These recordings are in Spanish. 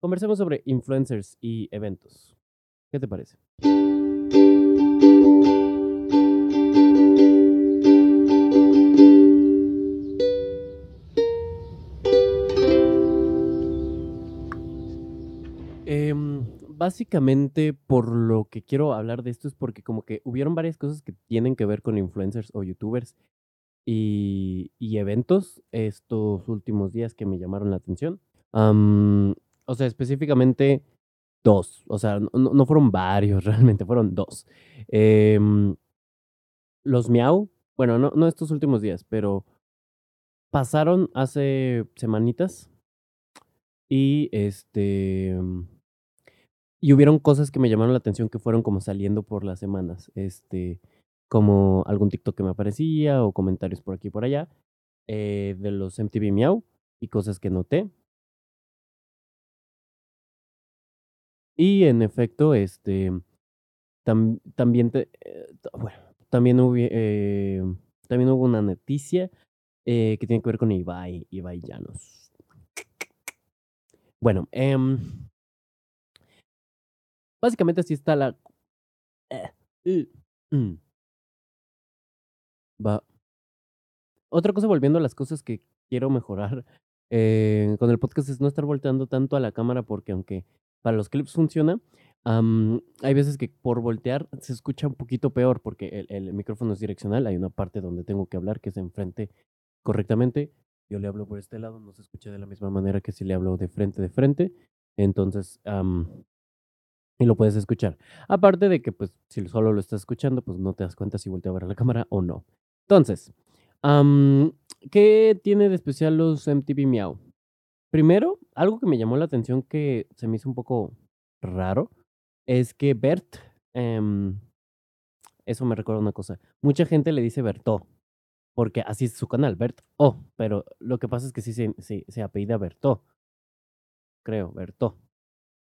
conversemos sobre influencers y eventos. ¿Qué te parece? Em, básicamente, por lo que quiero hablar de esto es porque como que hubieron varias cosas que tienen que ver con influencers o youtubers y, y eventos estos últimos días que me llamaron la atención. O sea, específicamente dos. O sea, no, no fueron varios realmente, fueron dos. Em, los Miau, bueno, no, no estos últimos días, pero pasaron hace semanitas y este y hubieron cosas que me llamaron la atención que fueron como saliendo por las semanas. Este, como algún TikTok que me aparecía o comentarios por aquí y por allá eh, de los MTV Miau y cosas que noté. Y en efecto, este, también, te, eh, bueno, también, hubo, eh, también hubo una noticia que tiene que ver con Ibai, Ibai Llanos. Bueno, eh, Básicamente así está la... Eh. Va. Otra cosa, volviendo a las cosas que quiero mejorar eh, con el podcast, es no estar volteando tanto a la cámara porque aunque para los clips funciona, hay veces que por voltear se escucha un poquito peor porque el, micrófono es direccional. Hay una parte donde tengo que hablar que es enfrente correctamente. Yo le hablo por este lado, no se escucha de la misma manera que si le hablo de frente de frente. Entonces, y lo puedes escuchar. Aparte de que, pues, si solo lo estás escuchando, pues no te das cuenta si voltea a ver a la cámara o no. Entonces, ¿qué tiene de especial los MTV Meow? Primero, algo que me llamó la atención que se me hizo un poco raro es que Bert, em, eso me recuerda una cosa. Mucha gente le dice Berto, porque así es su canal, Bert Oh, pero lo que pasa es que sí se, se, se apellida Berto. Creo, Berto.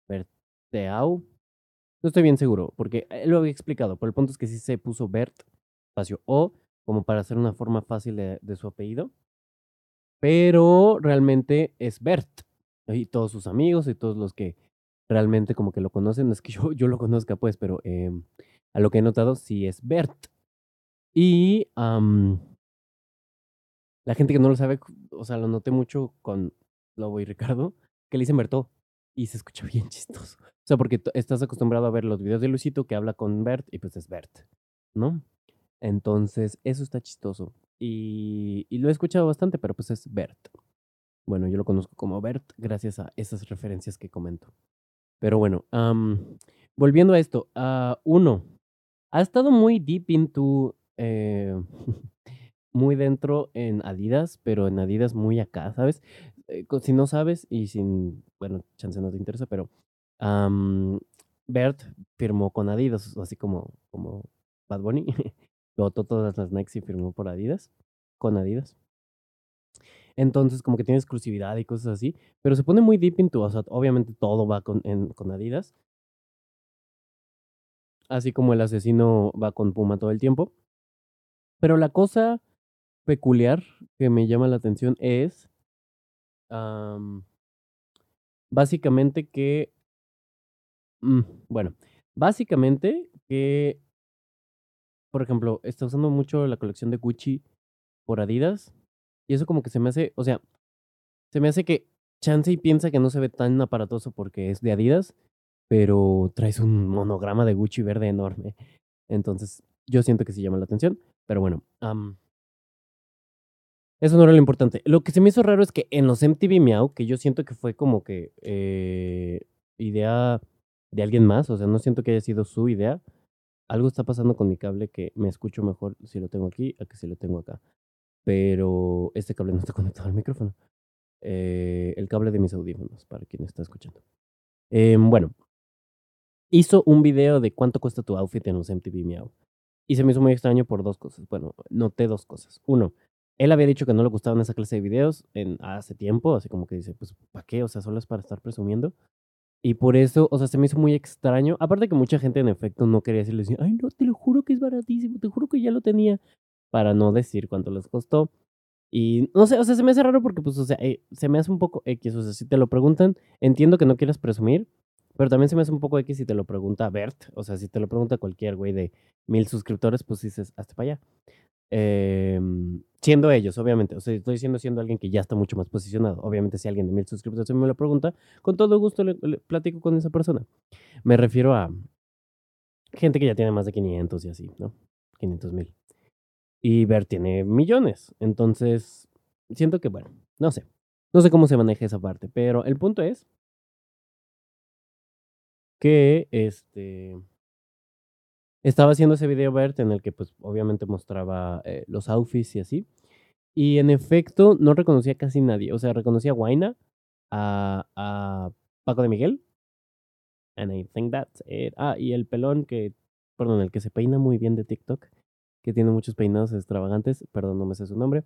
Berteau. No estoy bien seguro, porque él lo había explicado, pero el punto es que sí se puso Bert, espacio O, como para hacer una forma fácil de, su apellido. Pero realmente es Bert. Y todos sus amigos y todos los que realmente como que lo conocen, no es que yo, yo lo conozca pues, pero em, a lo que he notado sí es Bert. Y la gente que no lo sabe, o sea, lo noté mucho con Lobo y Ricardo, que le dicen Berto y se escucha bien chistoso. O sea, porque estás acostumbrado a ver los videos de Luisito que habla con Bert y pues es Bert, ¿no? Entonces, eso está chistoso. Y, lo he escuchado bastante, pero pues es Bert. Bueno, yo lo conozco como Bert gracias a esas referencias que comento. Pero bueno, volviendo a esto, uh, uno, ha estado muy deep into, eh, muy dentro en Adidas, pero en Adidas muy acá, ¿sabes? Eh, si no sabes y sin, bueno, chance no te interesa, pero Bert firmó con Adidas, así como, como Bad Bunny. Votó todas las Nike y firmó por Adidas, con Adidas. Entonces, como que tiene exclusividad y cosas así, pero se pone muy deep into, o sea, obviamente todo va con, con Adidas. Así como el asesino va con Puma todo el tiempo. Pero la cosa peculiar que me llama la atención es básicamente que Mm, bueno, básicamente que, por ejemplo, está usando mucho la colección de Gucci por Adidas. Y eso como que se me hace, o sea, se me hace que Chansey piensa que no se ve tan aparatoso porque es de Adidas, pero traes un monograma de Gucci verde enorme. Entonces, yo siento que sí llama la atención. Pero bueno, eso no era lo importante. Lo que se me hizo raro es que en los MTV Meow, que yo siento que fue como que eh, idea de alguien más, o sea, no siento que haya sido su idea. Algo está pasando con mi cable que me escucho mejor si lo tengo aquí a que si lo tengo acá. Pero este cable no está conectado al micrófono. Eh, el cable de mis audífonos, para quien está escuchando. Em, bueno, hizo un video de cuánto cuesta tu outfit en los MTV Meow. Y se me hizo muy extraño por dos cosas. Bueno, noté dos cosas. Uno, él había dicho que no le gustaban esa clase de videos en, hace tiempo, así como que dice, pues, ¿para qué? O sea, solo es para estar presumiendo. Y por eso, o sea, se me hizo muy extraño. Aparte que mucha gente en efecto no quería decirle, ay, no, te lo juro que es baratísimo, te juro que ya lo tenía. Para no decir cuánto les costó. Y no sé, o sea, se me hace raro porque, pues, o sea, eh, se me hace un poco X. O sea, si te lo preguntan, entiendo que no quieras presumir, pero también se me hace un poco X si te lo pregunta Bert. O sea, si te lo pregunta cualquier güey de mil suscriptores, pues dices, hazte para allá. Em, siendo ellos, obviamente. O sea, estoy diciendo siendo alguien que ya está mucho más posicionado. Obviamente, si alguien de mil suscriptores me lo pregunta, con todo gusto le, platico con esa persona. Me refiero a gente que ya tiene más de 500 y así, ¿no? 500 mil. Y Bert tiene millones. Entonces, siento que, bueno, no sé. No sé cómo se maneja esa parte, pero el punto es que este estaba haciendo ese video Bert en el que pues obviamente mostraba eh, los outfits y así. Y en efecto no reconocía casi nadie. O sea, reconocía a Guaina, a, Paco de Miguel. And I think that's it. Ah, y el pelón que, perdón, el que se peina muy bien de TikTok que tiene muchos peinados extravagantes, perdón, no me sé su nombre,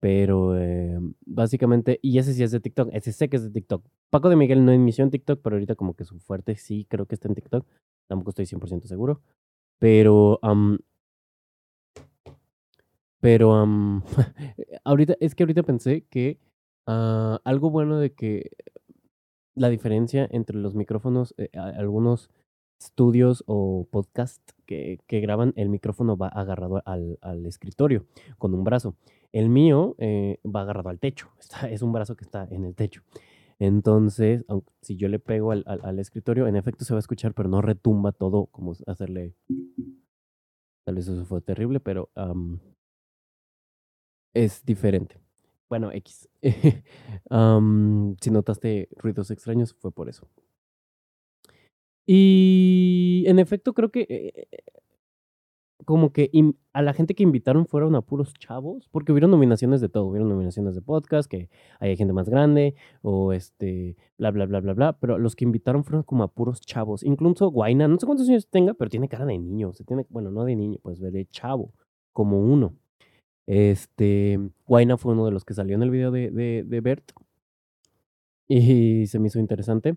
pero eh, básicamente, y ese sí es de TikTok, ese sé que es de TikTok. Paco de Miguel no inició en TikTok, pero ahorita como que su fuerte sí creo que está en TikTok, tampoco estoy 100% seguro, pero... pero ahorita, es que ahorita pensé que ah, algo bueno de que la diferencia entre los micrófonos, eh, algunos estudios o podcast que, que, graban, el micrófono va agarrado al, al, escritorio con un brazo. El mío eh, va agarrado al techo, es un brazo que está en el techo. Entonces, si yo le pego al, escritorio, en efecto se va a escuchar, pero no retumba todo como hacerle... Tal vez eso fue terrible, pero es diferente. Bueno, X. si notaste ruidos extraños, fue por eso. Y en efecto creo que eh, como que a la gente que invitaron fueron a puros chavos, porque hubieron nominaciones de todo, hubieron nominaciones de podcast, que hay gente más grande, o este, bla, bla, bla, bla, bla, pero los que invitaron fueron como a puros chavos, incluso Guaina, no sé cuántos años tenga, pero tiene cara de niño, se tiene, bueno, no de niño, pues de chavo, como uno. Este, Guaina fue uno de los que salió en el video de, de, de Bert, y se me hizo interesante.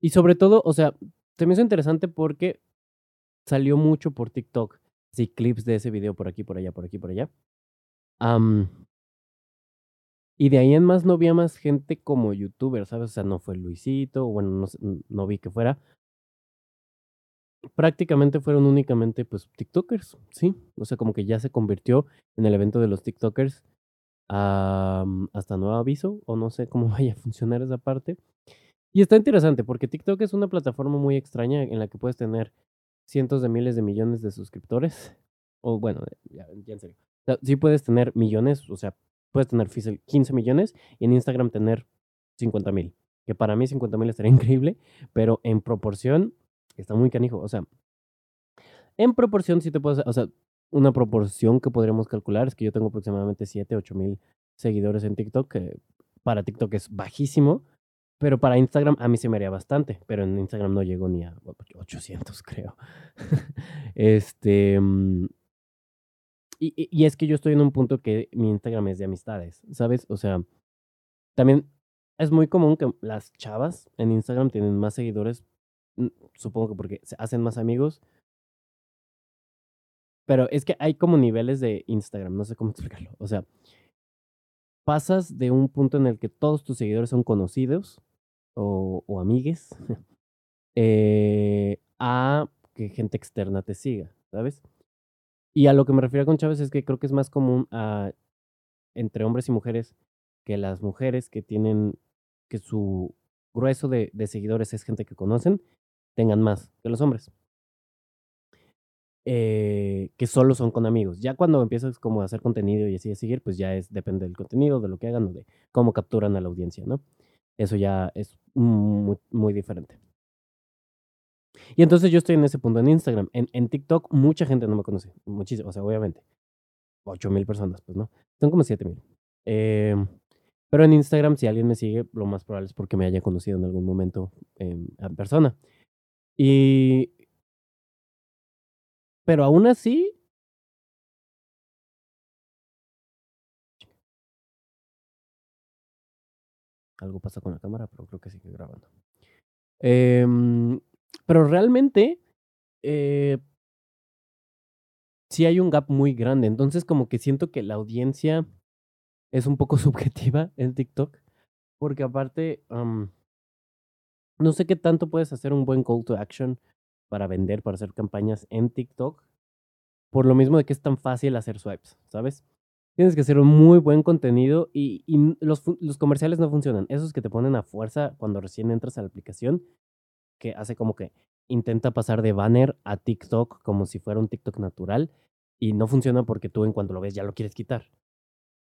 Y sobre todo, o sea, se me hizo interesante porque salió mucho por TikTok. Sí, clips de ese video por aquí, por allá, por aquí, por allá. y de ahí en más no había más gente como youtuber, ¿sabes? O sea, no fue Luisito, bueno, no, no vi que fuera. Prácticamente fueron únicamente, pues, TikTokers, ¿sí? O sea, como que ya se convirtió en el evento de los TikTokers hasta nuevo aviso, o no sé cómo vaya a funcionar esa parte. Y está interesante porque TikTok es una plataforma muy extraña en la que puedes tener cientos de miles de millones de suscriptores. O bueno, ya, en serio. sí puedes tener millones, o sea, puedes tener 15 millones y en Instagram tener 50 mil. Que para mí 50 mil estaría increíble, pero en proporción está muy canijo. O sea, en proporción sí te puedes, o sea, una proporción que podríamos calcular es que yo tengo aproximadamente 7, 8 mil seguidores en TikTok, que para TikTok es bajísimo pero para Instagram a mí se me haría bastante, pero en Instagram no llegó ni a 800, creo. este. Mm, y, y, es que yo estoy en un punto que mi Instagram es de amistades, ¿sabes? O sea, también es muy común que las chavas en Instagram tienen más seguidores, mm, supongo que porque se hacen más amigos. Pero es que hay como niveles de Instagram, no sé cómo explicarlo. O sea, pasas de un punto en el que todos tus seguidores son conocidos o, amigues eh, a que gente externa te siga, ¿sabes? Y a lo que me refiero con Chávez es que creo que es más común a, entre hombres y mujeres que las mujeres que tienen, que su grueso de, seguidores es gente que conocen, tengan más que los hombres. Eh, que solo son con amigos. Ya cuando empiezas como a hacer contenido y así de seguir, pues ya es, depende del contenido, de lo que hagan o de cómo capturan a la audiencia, ¿no? Eso ya es muy, diferente. Y entonces yo estoy en ese punto en Instagram. En, en TikTok mucha gente no me conoce, muchísimo, o sea, obviamente. 8 mil personas, pues no. Son como 7 mil. Eh, pero en Instagram, si alguien me sigue, lo más probable es porque me haya conocido en algún momento en persona. Y pero aún así Algo pasa con la cámara, pero creo que sigue grabando. Em, pero realmente, eh, sí hay un gap muy grande. Entonces, como que siento que la audiencia es un poco subjetiva en TikTok, porque aparte, no sé qué tanto puedes hacer un buen call to action para vender, para hacer campañas en TikTok, por lo mismo de que es tan fácil hacer swipes, ¿sabes? Tienes que hacer un muy buen contenido y, los, los, comerciales no funcionan. Esos que te ponen a fuerza cuando recién entras a la aplicación, que hace como que intenta pasar de banner a TikTok como si fuera un TikTok natural y no funciona porque tú en cuanto lo ves ya lo quieres quitar.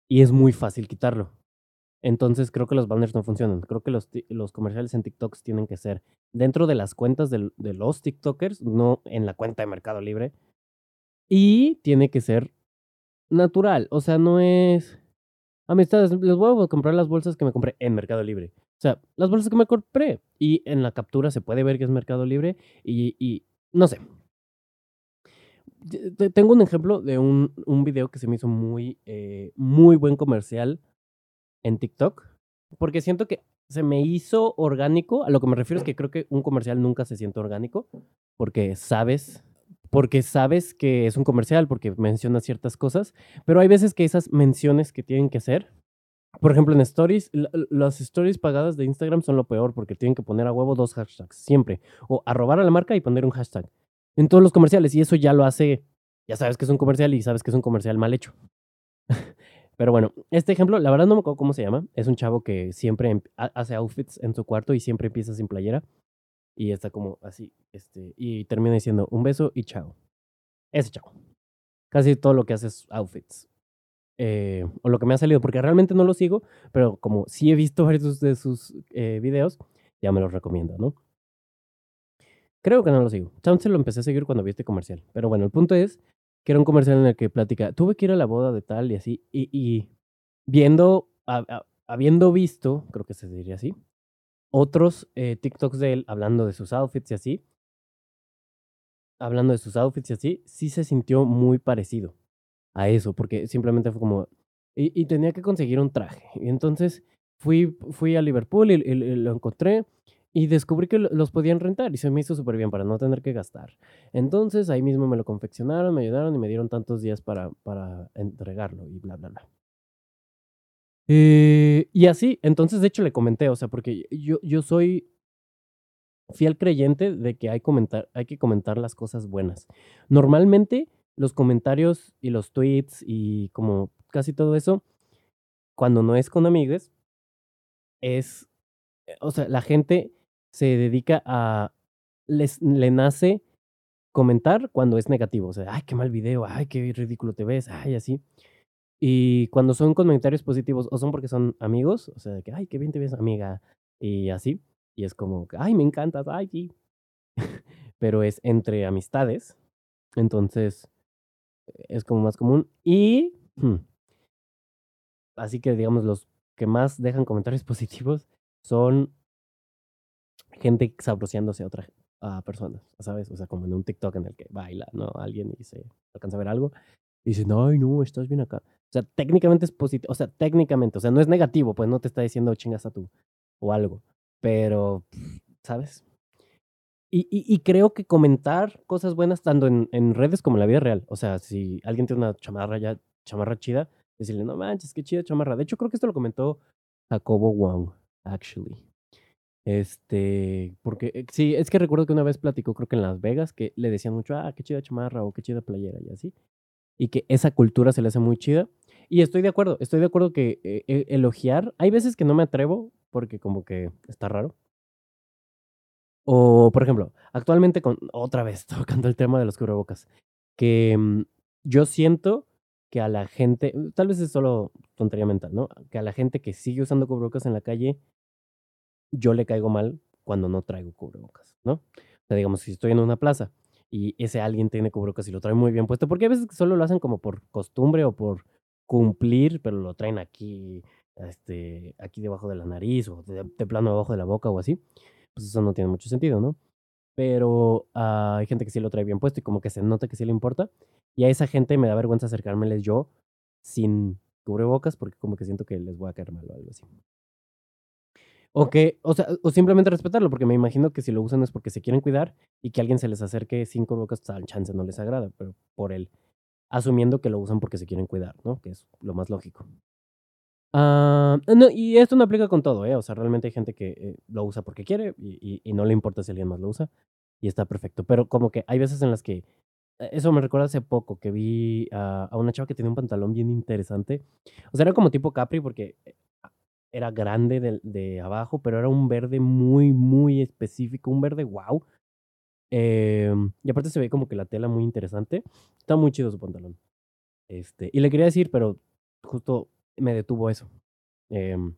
Y es muy fácil quitarlo. Entonces creo que los banners no funcionan. Creo que los, los comerciales en TikTok tienen que ser dentro de las cuentas de, de los TikTokers, no en la cuenta de Mercado Libre. Y tiene que ser natural. O sea, no es. Amistades, les voy a comprar las bolsas que me compré en Mercado Libre. O sea, las bolsas que me compré. Y en la captura se puede ver que es Mercado Libre. Y, y no sé. Tengo un ejemplo de un, un video que se me hizo muy, eh, muy buen comercial en TikTok. Porque siento que se me hizo orgánico. A lo que me refiero es que creo que un comercial nunca se siente orgánico. Porque sabes porque sabes que es un comercial, porque menciona ciertas cosas, pero hay veces que esas menciones que tienen que hacer, por ejemplo en stories, las stories pagadas de Instagram son lo peor, porque tienen que poner a huevo dos hashtags, siempre, o arrobar a la marca y poner un hashtag en todos los comerciales, y eso ya lo hace, ya sabes que es un comercial y sabes que es un comercial mal hecho. Pero bueno, este ejemplo, la verdad no me acuerdo cómo se llama. Es un chavo que siempre em, hace outfits en su cuarto y siempre empieza sin playera. Y está como así, este, y termina diciendo un beso y chao. Ese chao. Casi todo lo que hace es outfits. Eh, o lo que me ha salido, porque realmente no lo sigo, pero como sí he visto varios de sus eh, videos, ya me los recomiendo, ¿no? Creo que no lo sigo. Chance lo empecé a seguir cuando vi este comercial. Pero bueno, el punto es que era un comercial en el que platica, tuve que ir a la boda de tal y así, y, viendo, habiendo visto, creo que se diría así, otros eh, TikToks de él hablando de sus outfits y así, hablando de sus outfits y así, sí se sintió muy parecido a eso, porque simplemente fue como, y, tenía que conseguir un traje. Y entonces fui, fui a Liverpool y, lo encontré y descubrí que los podían rentar y se me hizo súper bien para no tener que gastar. Entonces ahí mismo me lo confeccionaron, me ayudaron y me dieron tantos días para, para entregarlo y bla, bla, bla. Eh, y así, entonces de hecho le comenté, o sea, porque yo, yo soy fiel creyente de que hay, comentar, hay que comentar las cosas buenas. Normalmente los comentarios y los tweets y como casi todo eso, cuando no es con amigos, es, eh, o sea, la gente se dedica a, les, le nace comentar cuando es negativo, o sea, ay, qué mal video, ay, qué ridículo te ves, ay, así. Y cuando son comentarios positivos, o son porque son amigos, o sea, de que, ay, qué bien te ves, amiga, y así. Y es como, ay, me encantas, ay, sí. Pero es entre amistades. Entonces, es como más común. Y, así que digamos, los que más dejan comentarios positivos son gente sabroseándose a otra personas, ¿sabes? O sea, como en un TikTok en el que baila, ¿no? Alguien y se alcanza a ver algo. Y dicen, ay, no, estás bien acá. O sea, técnicamente es positivo, o sea, técnicamente, o sea, no es negativo, pues no te está diciendo chingas a tú o algo, pero, ¿sabes? Y, y, creo que comentar cosas buenas tanto en, en, redes como en la vida real. O sea, si alguien tiene una chamarra ya, chamarra chida, decirle, no manches, qué chida chamarra. De hecho, creo que esto lo comentó Jacobo Wong, actually. Este, porque eh, sí, es que recuerdo que una vez platicó, creo que en Las Vegas, que le decían mucho, ah, qué chida chamarra o qué chida playera y así. Y que esa cultura se le hace muy chida. Y estoy de acuerdo, estoy de acuerdo que eh, eh, elogiar, hay veces que no me atrevo porque como que está raro. O, por ejemplo, actualmente con, otra vez tocando el tema de los cubrebocas, que mm, yo siento que a la gente, tal vez es solo tontería mental, ¿no? Que a la gente que sigue usando cubrebocas en la calle, yo le caigo mal cuando no traigo cubrebocas, ¿no? O sea, digamos, si estoy en una plaza y ese alguien tiene cubrebocas y lo trae muy bien puesto, porque a veces solo lo hacen como por costumbre o por cumplir, pero lo traen aquí, este, aquí debajo de la nariz o de, plano debajo de la boca o así, pues eso no tiene mucho sentido, ¿no? Pero hay gente que sí lo trae bien puesto y como que se nota que sí le importa. Y a esa gente me da vergüenza acercármeles yo sin cubrebocas porque como que siento que les voy a caer mal o algo así. O que, o sea, o simplemente respetarlo, porque me imagino que si lo usan es porque se quieren cuidar y que alguien se les acerque cubrebocas, pues al chance no les agrada, pero por el asumiendo que lo usan porque se quieren cuidar, ¿no? Que es lo más lógico. Ah, no, y esto no aplica con todo, ¿eh? O sea, realmente hay gente que, eh, lo usa porque quiere y y y no le importa si alguien más lo usa, y está perfecto. Pero como que hay veces en las que e eso me recuerda hace poco que vi a a una chava que tenía un pantalón bien interesante. O sea, era como tipo capri porque, eh, era grande del de abajo, pero era un verde muy, muy específico, un verde guau. Em, y aparte se ve como que la tela muy interesante. Está muy chido su pantalón. Este, y le quería decir, pero justo me detuvo eso. Em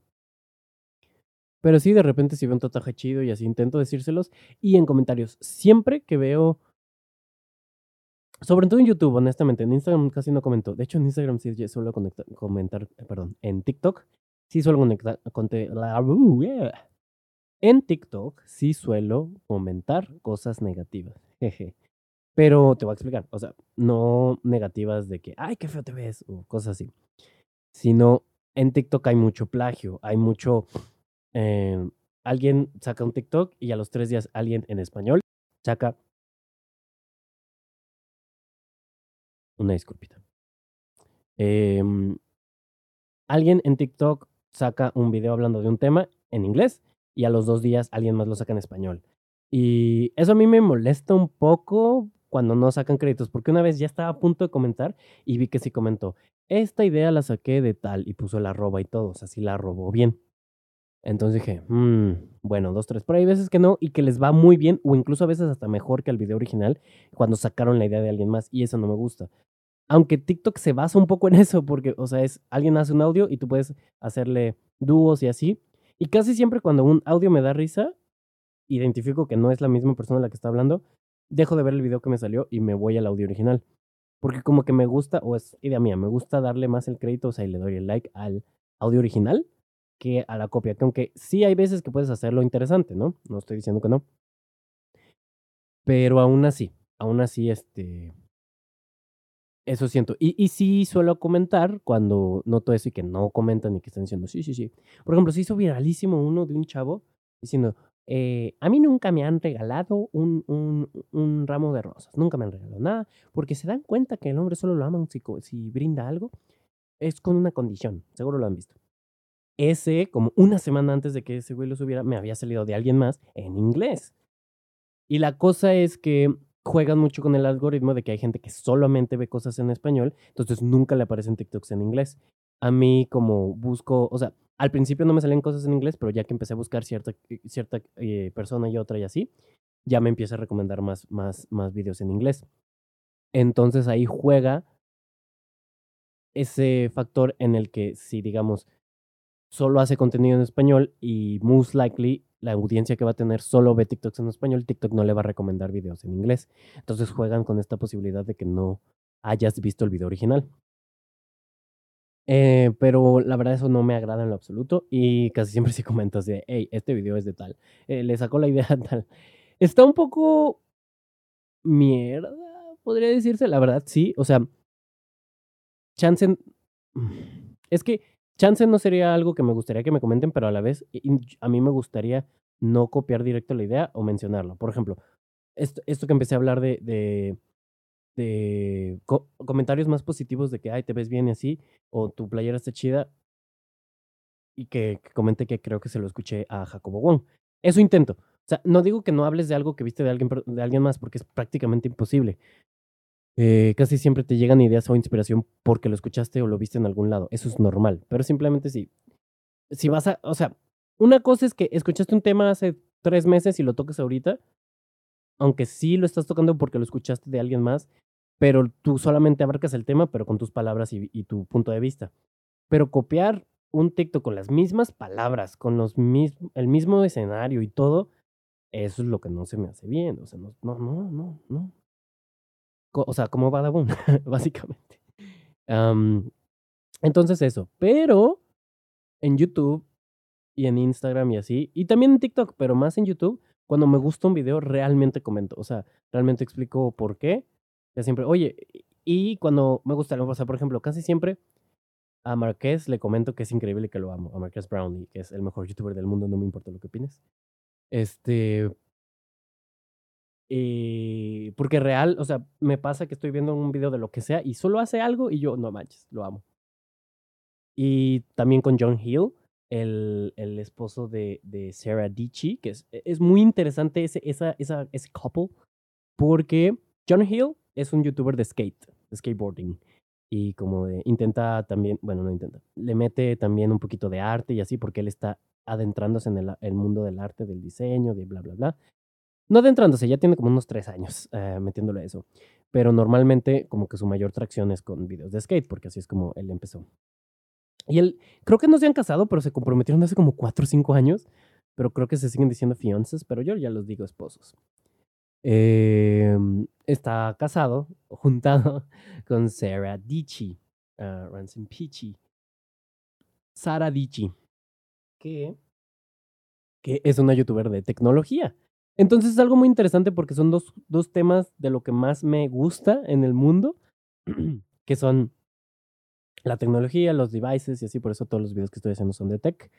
pero sí, de repente, si veo un tatuaje chido y así intento decírselos. Y en comentarios, siempre que veo sobre todo en YouTube, honestamente, en Instagram casi no comento. De hecho, en Instagram sí suelo comentar, perdón, en TikTok sí suelo conectar uh. En TikTok sí suelo comentar cosas negativas. Pero te voy a explicar, o sea, no negativas de que: "Ay, qué feo te ves", o cosas así. Sino en TikTok hay mucho plagio, hay mucho, em, alguien saca un TikTok y a los 3 días alguien en español saca Una disculpita. Em alguien en TikTok saca un video hablando de un tema en inglés, y a los 2 días alguien más lo saca en español. Y eso a mí me molesta un poco cuando no sacan créditos, porque una vez ya estaba a punto de comentar y vi que sí comentó: "Esta idea la saqué de tal", y puso el arroba y todo, o sea, sí la robó bien. Entonces dije: "Mm, bueno, 2, 3". Pero hay veces que no, y que les va muy bien, o incluso a veces hasta mejor que el video original, cuando sacaron la idea de alguien más, y eso no me gusta. Aunque TikTok se basa un poco en eso, porque, o sea, es alguien hace un audio y tú puedes hacerle dúos y así. Y casi siempre cuando un audio me da risa, identifico que no es la misma persona la que está hablando, dejo de ver el video que me salió y me voy al audio original. Porque como que me gusta, o es idea mía, me gusta darle más el crédito, o sea, y le doy el like al audio original que a la copia, que aunque sí hay veces que puedes hacerlo interesante, ¿no? No estoy diciendo que no. Pero aún así, aún así, este eso siento. Y y sí suelo comentar cuando noto eso y que no comentan y que están diciendo: "Sí, sí, sí". Por ejemplo, se hizo viralísimo uno de un chavo diciendo: "Eh, a mí nunca me han regalado un un un ramo de rosas, nunca me han regalado nada, porque se dan cuenta que el hombre solo lo aman si si brinda algo, es con una condición", seguro lo han visto. Ese, como una semana antes de que ese güey lo subiera, me había salido de alguien más en inglés. Y la cosa es que juegan mucho con el algoritmo de que hay gente que solamente ve cosas en español, entonces nunca le aparecen TikToks en inglés. A mí, como busco o sea, al principio no me salían cosas en inglés, pero ya que empecé a buscar cierta eh, cierta, eh, persona y otra y así, ya me empieza a recomendar más más más videos en inglés. Entonces ahí juega ese factor en el que si, digamos, solo hace contenido en español y most likely la audiencia que va a tener solo ve TikToks en español, TikTok no le va a recomendar videos en inglés. Entonces juegan con esta posibilidad de que no hayas visto el video original. Eh, pero la verdad eso no me agrada en lo absoluto, y casi siempre sí comento así de: "Hey, este video es de tal, eh, le sacó la idea tal". Está un poco mierda, podría decirse, la verdad, sí, o sea chance n es que chance no sería algo que me gustaría que me comenten, pero a la vez, a mí me gustaría no copiar directo la idea o mencionarlo. Por ejemplo, esto que empecé a hablar de de de co comentarios más positivos de que: "Ay, te ves bien", y así, o "Tu playera está chida". Y que que comente que creo que se lo escuché a Jacobo Wong. Eso intento. O sea, no digo que no hables de algo que viste de alguien de alguien más, porque es prácticamente imposible. Eh, casi siempre te llegan ideas o inspiración porque lo escuchaste o lo viste en algún lado. Eso es normal, pero simplemente si si vas a o sea, una cosa es que escuchaste un tema hace 3 meses y lo toques ahorita aunque sí lo estás tocando porque lo escuchaste de alguien más, pero tú solamente abarcas el tema, pero con tus palabras y y tu punto de vista. Pero copiar un TikTok con las mismas palabras, con los mis el mismo escenario y todo, eso es lo que no se me hace bien, o sea, no no no no no. O sea, como Badabun, básicamente. Am, entonces eso, pero en YouTube y en Instagram y así, y también en TikTok, pero más en YouTube, cuando me gusta un video, realmente comento, o sea, realmente explico por qué. Ya siempre oye, y cuando me gusta algo, o sea, por ejemplo, casi siempre a Marqués le comento que es increíble que lo amo, a Marqués Brown, y que es el mejor youtuber del mundo, no me importa lo que opines. Este y porque real, o sea, me pasa que estoy viendo un video de lo que sea y solo hace algo y yo, no manches, lo amo. Y también con John Hill, el, el esposo de, de Sarah Dichi, que es, es muy interesante ese, esa, esa, ese couple, porque John Hill es un youtuber de skate, skateboarding. Y como intenta también, bueno, no intenta, le mete también un poquito de arte y así, porque él está adentrándose en el, el mundo del arte, del diseño, de bla, bla, bla. No adentrándose, ya tiene como unos tres años eh, metiéndole a eso. Pero normalmente como que su mayor tracción es con videos de skate, porque así es como él empezó. Y él, creo que no se han casado, pero se comprometieron hace como cuatro o cinco años. Pero creo que se siguen diciendo fiances, pero yo ya los digo esposos. Eh, está casado, juntado con Sarah Dichi, uh, Ransom Pichi. Sara Dichi, que, que es una youtuber de tecnología. Entonces es algo muy interesante porque son dos, dos temas de lo que más me gusta en el mundo, que son la tecnología, los devices y así, por eso todos los videos que estoy haciendo son de tech.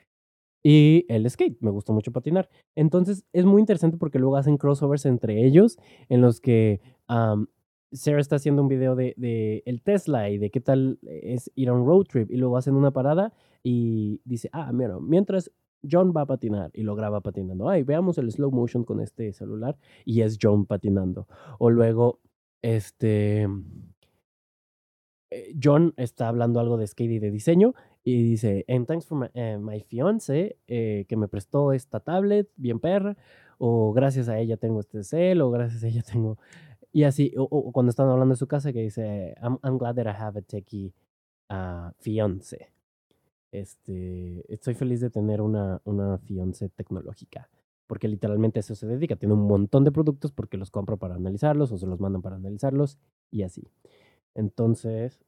Y el skate, me gusta mucho patinar. Entonces es muy interesante porque luego hacen crossovers entre ellos en los que Sarah está haciendo un video de, el Tesla y de qué tal es ir a un road trip y luego hacen una parada y dice, ah, mira, mientras John va a patinar y lo graba patinando. Ay, veamos el slow motion con este celular y es John patinando. O luego, este, eh, John está hablando algo de skate y de diseño y dice, and thanks for my, eh, fiance eh, que me prestó esta tablet bien perra, o gracias a ella tengo este cel, o gracias a ella tengo... Y así, o, cuando están hablando de su casa que dice, I'm, I'm glad that I have a techie uh, fiance. Este, estoy feliz de tener una, una fiance tecnológica, porque literalmente eso se dedica. Tiene un montón de productos porque los compro para analizarlos o se los mandan para analizarlos y así. Entonces,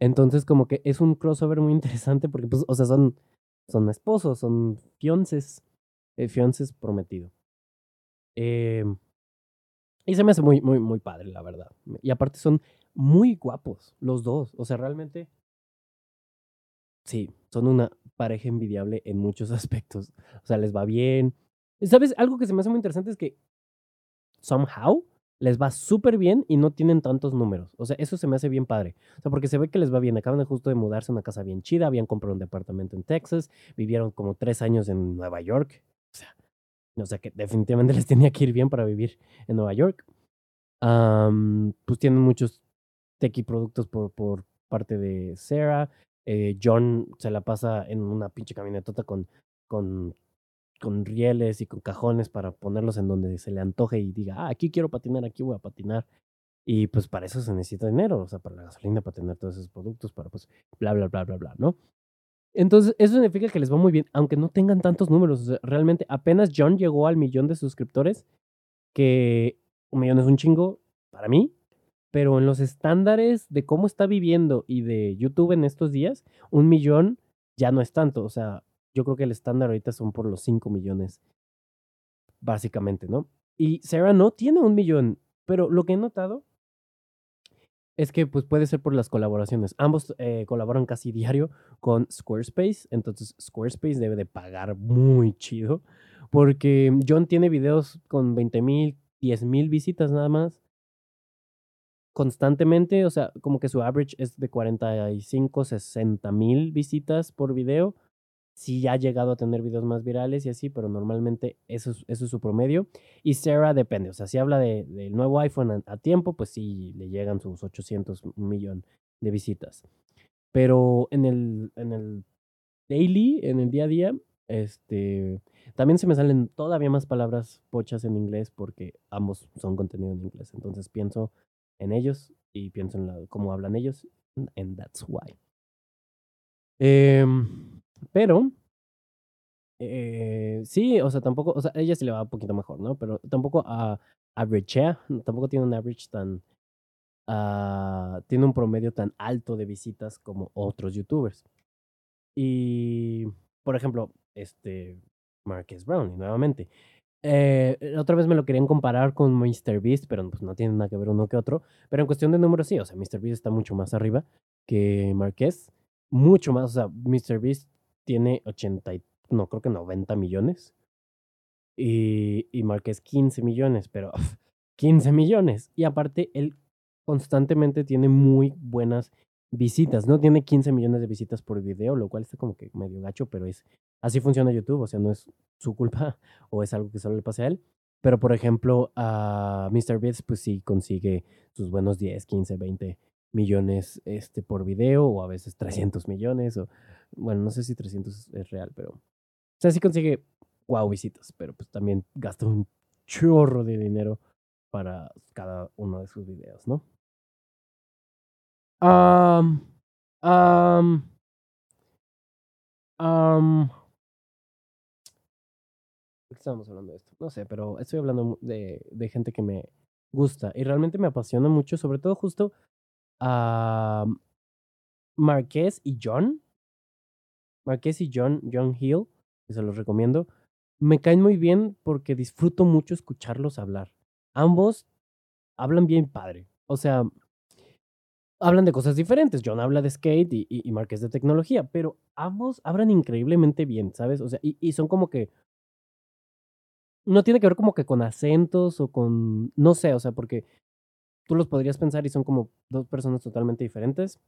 entonces como que es un crossover muy interesante porque, pues, o sea, son, son esposos, son fiances, eh, fiances prometido. Eh, y se me hace muy, muy, muy padre, la verdad. Y aparte son muy guapos los dos. O sea, realmente Sí, son una pareja envidiable en muchos aspectos. O sea, les va bien. ¿Sabes? Algo que se me hace muy interesante es que somehow les va súper bien y no tienen tantos números. O sea, eso se me hace bien padre. O sea, porque se ve que les va bien. Acaban de justo de mudarse a una casa bien chida, habían comprado un departamento en Texas, vivieron como tres años en Nueva York. O sea, o sea que definitivamente les tenía que ir bien para vivir en Nueva York. pues tienen muchos techie productos por, por parte de Sarah. Eh, John se la pasa en una pinche camionetota con, con, con rieles y con cajones para ponerlos en donde se le antoje y diga, ah, aquí quiero patinar, aquí voy a patinar. Y pues para eso se necesita dinero, o sea, para la gasolina, para tener todos esos productos, para pues bla, bla, bla, bla, bla, ¿no? Entonces, eso significa que les va muy bien, aunque no tengan tantos números. O realmente apenas John llegó al millón de suscriptores, que un millón es un chingo para mí, pero en los estándares de cómo está viviendo y de YouTube en estos días, un millón ya no es tanto. O sea, yo creo que el estándar ahorita son por los 5 millones, básicamente, ¿no? Y Sarah no tiene un millón, pero lo que he notado es que pues puede ser por las colaboraciones. Ambos eh, colaboran casi diario con Squarespace, entonces Squarespace debe de pagar muy chido, porque John tiene videos con 20 mil, 10 mil visitas nada más constantemente, o sea, como que su average es de 45, 60 mil visitas por video. Sí ha llegado a tener videos más virales y así, pero normalmente eso es, su promedio. Y Sarah depende, o sea, si habla del de, nuevo iPhone a, tiempo, pues sí le llegan sus 800 millón de visitas. Pero en el, en el daily, en el día a día, este, también se me salen todavía más palabras pochas en inglés porque ambos son contenido en inglés. Entonces pienso en ellos y pienso en cómo hablan ellos, and that's why. Em, pero, eh, sí, o sea, tampoco, o sea, ella se le va un poquito mejor, ¿no? Pero tampoco a average, tampoco tiene un average tan, uh, tiene un promedio tan alto de visitas como otros youtubers. Y, por ejemplo, este, Marques Brown, nuevamente, eh, otra vez me lo querían comparar con MrBeast, pero pues no tiene nada que ver uno que otro. Pero en cuestión de números, sí, o sea, MrBeast está mucho más arriba que Marqués. Mucho más, o sea, MrBeast tiene 80, no, creo que 90 millones. Y, y Marqués 15 millones, pero 15 millones. Y aparte, él constantemente tiene muy buenas visitas, ¿no? Tiene 15 millones de visitas por video, lo cual está como que medio gacho, pero es así funciona YouTube, o sea, no es su culpa o es algo que solo le pase a él. Pero, por ejemplo, a MrBeast, pues sí consigue sus buenos 10, 15, 20 millones este, por video, o a veces 300 millones, o bueno, no sé si 300 es real, pero. O sea, sí consigue wow visitas, pero pues también gasta un chorro de dinero para cada uno de sus videos, ¿no? Um, um, um, ¿Por qué estábamos hablando de esto? No sé, pero estoy hablando de, de gente que me gusta y realmente me apasiona mucho, sobre todo justo a Marqués y John. Marqués y John, John Hill, que se los recomiendo. Me caen muy bien porque disfruto mucho escucharlos hablar. Ambos hablan bien padre. O sea, hablan de cosas diferentes. John habla de skate y, y, Marqués de tecnología, pero ambos hablan increíblemente bien, ¿sabes? O sea, y, y, son como que. No tiene que ver como que con acentos o con. No sé, o sea, porque tú los podrías pensar y son como dos personas totalmente diferentes.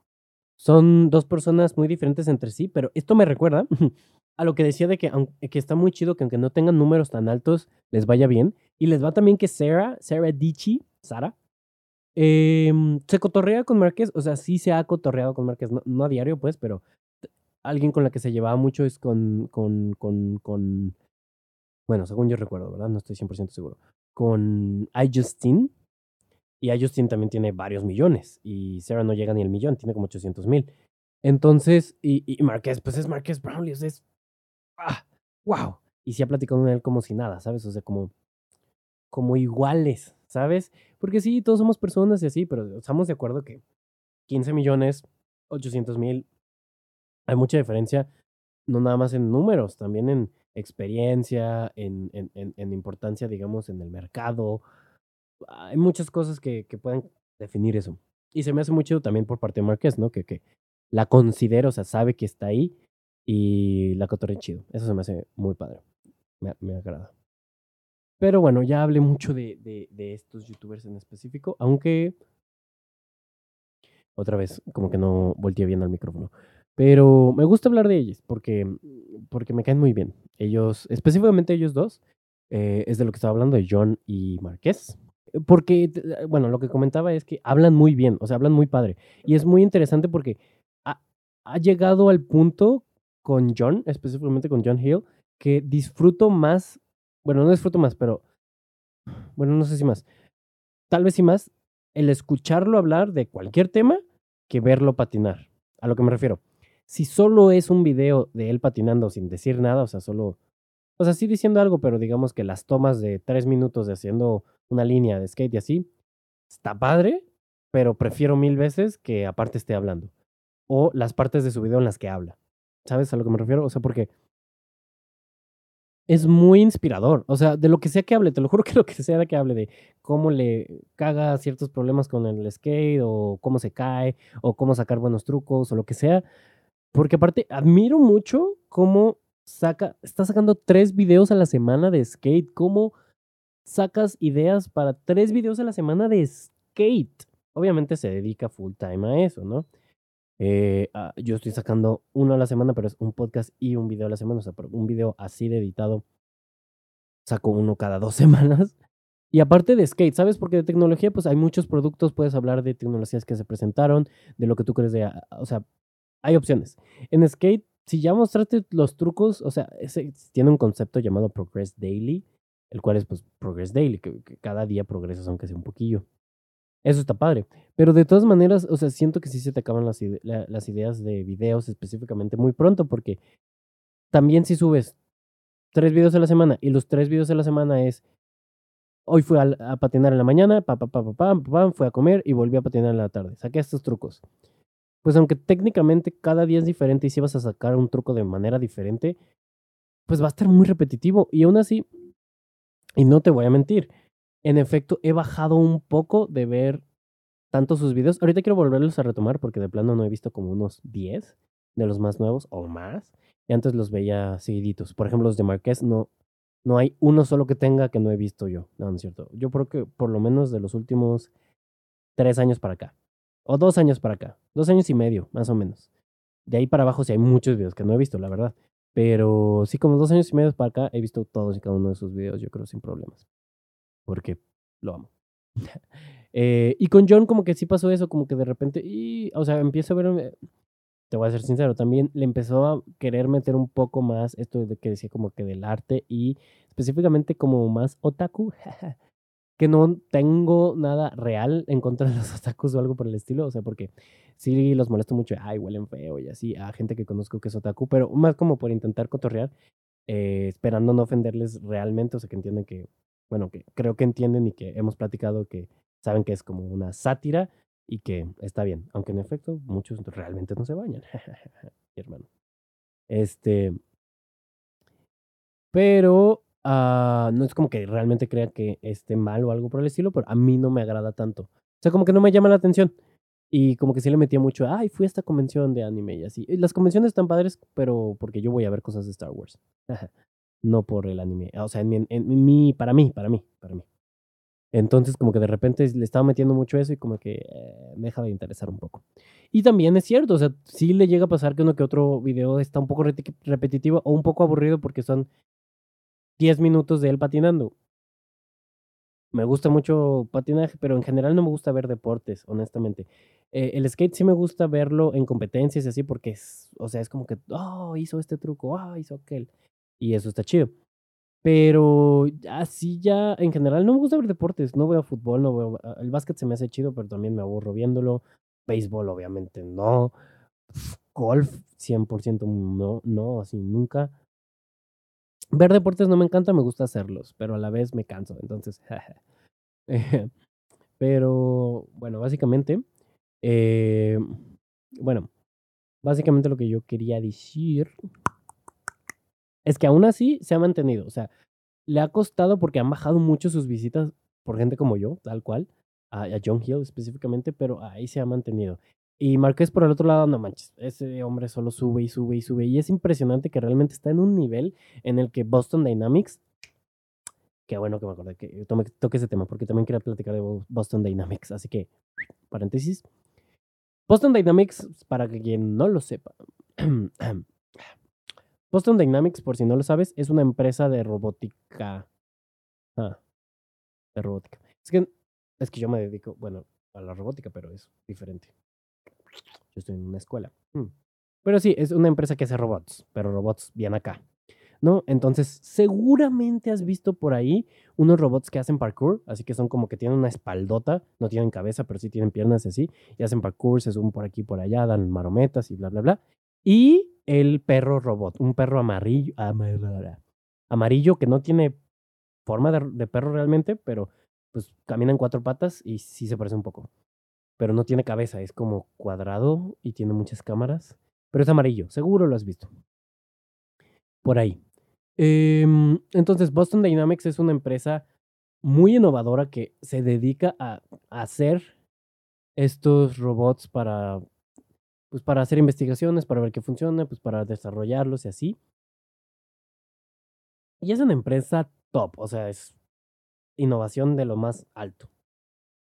Son dos personas muy diferentes entre sí, pero esto me recuerda a lo que decía de que, que está muy chido que aunque no tengan números tan altos, les vaya bien. Y les va también que Sarah, Sarah Dichi, Sara, eh, se cotorrea con Márquez, o sea, sí se ha cotorreado con Márquez, no, a diario, pues, pero alguien con la que se llevaba mucho es con, con, con, con, bueno, según yo recuerdo, ¿verdad? No estoy 100% seguro. Con iJustine. Y iJustine también tiene varios millones. Y Sarah no llega ni al millón, tiene como 800 mil. Entonces, y, y Márquez, pues es Márquez Brownlee, es, ah, wow. Y se ha platicado con él como si nada, ¿sabes? O sea, como, como iguales, ¿sabes? Porque sí, todos somos personas y así, pero estamos de acuerdo que 15 millones, 800 mil, hay mucha diferencia, no nada más en números, también en experiencia, en, en, en, importancia, digamos, en el mercado. Hay muchas cosas que, que pueden definir eso. Y se me hace mucho también por parte de Marqués, ¿no? Que, que la considero, o sea, sabe que está ahí y la cotorre chido. Eso se me hace muy padre. Me agrada. Pero bueno, ya hablé mucho de, de, de estos youtubers en específico, aunque otra vez como que no volteé bien al micrófono. Pero me gusta hablar de ellos porque, porque me caen muy bien. Ellos, específicamente ellos dos, eh, es de lo que estaba hablando de John y Marqués. Porque, bueno, lo que comentaba es que hablan muy bien, o sea, hablan muy padre. Y es muy interesante porque ha, ha llegado al punto con John, específicamente con John Hill, que disfruto más bueno, no disfruto más, pero bueno, no sé si más. Tal vez sí más el escucharlo hablar de cualquier tema que verlo patinar. A lo que me refiero. Si solo es un video de él patinando sin decir nada, o sea, solo, o sea, sí diciendo algo, pero digamos que las tomas de tres minutos de haciendo una línea de skate y así, está padre, pero prefiero mil veces que aparte esté hablando. O las partes de su video en las que habla. ¿Sabes a lo que me refiero? O sea, porque es muy inspirador. O sea, de lo que sea que hable, te lo juro que lo que sea que hable de cómo le caga ciertos problemas con el skate o cómo se cae o cómo sacar buenos trucos o lo que sea. Porque aparte, admiro mucho cómo saca, está sacando tres videos a la semana de skate. Cómo sacas ideas para tres videos a la semana de skate. Obviamente se dedica full time a eso, ¿no? Eh, ah, yo estoy sacando uno a la semana, pero es un podcast y un video a la semana. O sea, un video así de editado, saco uno cada dos semanas. Y aparte de skate, ¿sabes? Porque de tecnología, pues hay muchos productos. Puedes hablar de tecnologías que se presentaron, de lo que tú crees de. Ah, o sea, hay opciones. En skate, si ya mostraste los trucos, o sea, ese, tiene un concepto llamado Progress Daily, el cual es, pues, Progress Daily, que, que cada día progresas, aunque sea un poquillo. Eso está padre. Pero de todas maneras, o sea, siento que sí se te acaban las, ideas de videos específicamente muy pronto, porque también si subes tres videos a la semana y los tres videos a la semana es hoy fui a, patinar en la mañana, pa, fui a comer y volví a patinar en la tarde. Saqué estos trucos. Pues aunque técnicamente cada día es diferente y si vas a sacar un truco de manera diferente, pues va a estar muy repetitivo. Y aún así, y no te voy a mentir, en efecto, he bajado un poco de ver tanto sus videos. Ahorita quiero volverlos a retomar porque de plano no he visto como unos 10 de los más nuevos o más. Y antes los veía seguiditos. Por ejemplo, los de Marqués no, no hay uno solo que tenga que no he visto yo. No, no es cierto. Yo creo que por lo menos de los últimos tres años para acá. O dos años para acá. Dos años y medio, más o menos. De ahí para abajo sí hay muchos videos que no he visto, la verdad. Pero sí, como dos años y medio para acá he visto todos y cada uno de sus videos, yo creo, sin problemas. Porque lo amo. Eh, y con John como que sí pasó eso, como que de repente, y, o sea, empiezo a ver, te voy a ser sincero, también le empezó a querer meter un poco más esto de que decía como que del arte y específicamente como más otaku, que no tengo nada real en contra de los otakus o algo por el estilo, o sea, porque sí los molesto mucho, ay, huelen feo y así, a gente que conozco que es otaku, pero más como por intentar cotorrear, eh, esperando no ofenderles realmente, o sea, que entienden que, bueno, que creo que entienden y que hemos platicado que saben que es como una sátira y que está bien, aunque en efecto muchos realmente no se bañan, mi hermano. Este, pero uh, no es como que realmente crea que esté mal o algo por el estilo, pero a mí no me agrada tanto. O sea, como que no me llama la atención. Y como que sí le metía mucho, ay, fui a esta convención de anime y así. Y las convenciones están padres, pero porque yo voy a ver cosas de Star Wars. no por el anime. O sea, en mi, para mí, para mí, para mí. Entonces, como que de repente le estaba metiendo mucho eso y como que eh, me deja de interesar un poco. Y también es cierto, o sea, sí le llega a pasar que uno que otro video está un poco repetitivo o un poco aburrido porque son 10 minutos de él patinando. Me gusta mucho patinaje, pero en general no me gusta ver deportes, honestamente. Eh, el skate sí me gusta verlo en competencias y así porque es, o sea, es como que, oh, hizo este truco, ah, hizo aquel. Y eso está chido. Pero así ya, en general, no me gusta ver deportes. No veo fútbol, no veo. Ah, el básquet se me hace chido, pero también me aburro viéndolo. Béisbol, obviamente, no. Golf, 100% no, no, así nunca. Ver deportes no me encanta, me gusta hacerlos, pero a la vez me canso, entonces. pero, bueno, básicamente. Eh, bueno, básicamente lo que yo quería decir es que aún así se ha mantenido. O sea, le ha costado porque han bajado mucho sus visitas por gente como yo, tal cual, a, John Hill específicamente, pero ahí se ha mantenido. Y Marqués por el otro lado, no manches, ese hombre solo sube y sube y sube. Y es impresionante que realmente está en un nivel en el que Boston Dynamics, qué bueno que me acordé que toque ese tema, porque también quería platicar de Boston Dynamics. Así que, paréntesis. Boston Dynamics, para quien no lo sepa, Boston Dynamics, por si no lo sabes, es una empresa de robótica. Ah, de robótica. Es que, es que yo me dedico, bueno, a la robótica, pero es diferente. Yo estoy en una escuela. Mm. Pero sí, es una empresa que hace robots, pero robots bien acá. ¿No? Entonces, seguramente has visto por ahí unos robots que hacen parkour, así que son como que tienen una espaldota, no tienen cabeza, pero sí tienen piernas así, y hacen parkour, se suben por aquí por allá, dan marometas y bla, bla, bla. Y el perro robot, un perro amarillo, amarillo que no tiene forma de, perro realmente, pero pues camina en cuatro patas y sí se parece un poco. Pero no tiene cabeza, es como cuadrado y tiene muchas cámaras. Pero es amarillo, seguro lo has visto. Por ahí. Em, entonces, Boston Dynamics es una empresa muy innovadora que se dedica a hacer estos robots para pues para hacer investigaciones, para ver qué funciona, pues para desarrollarlos y así. Y es una empresa top, o sea, es innovación de lo más alto.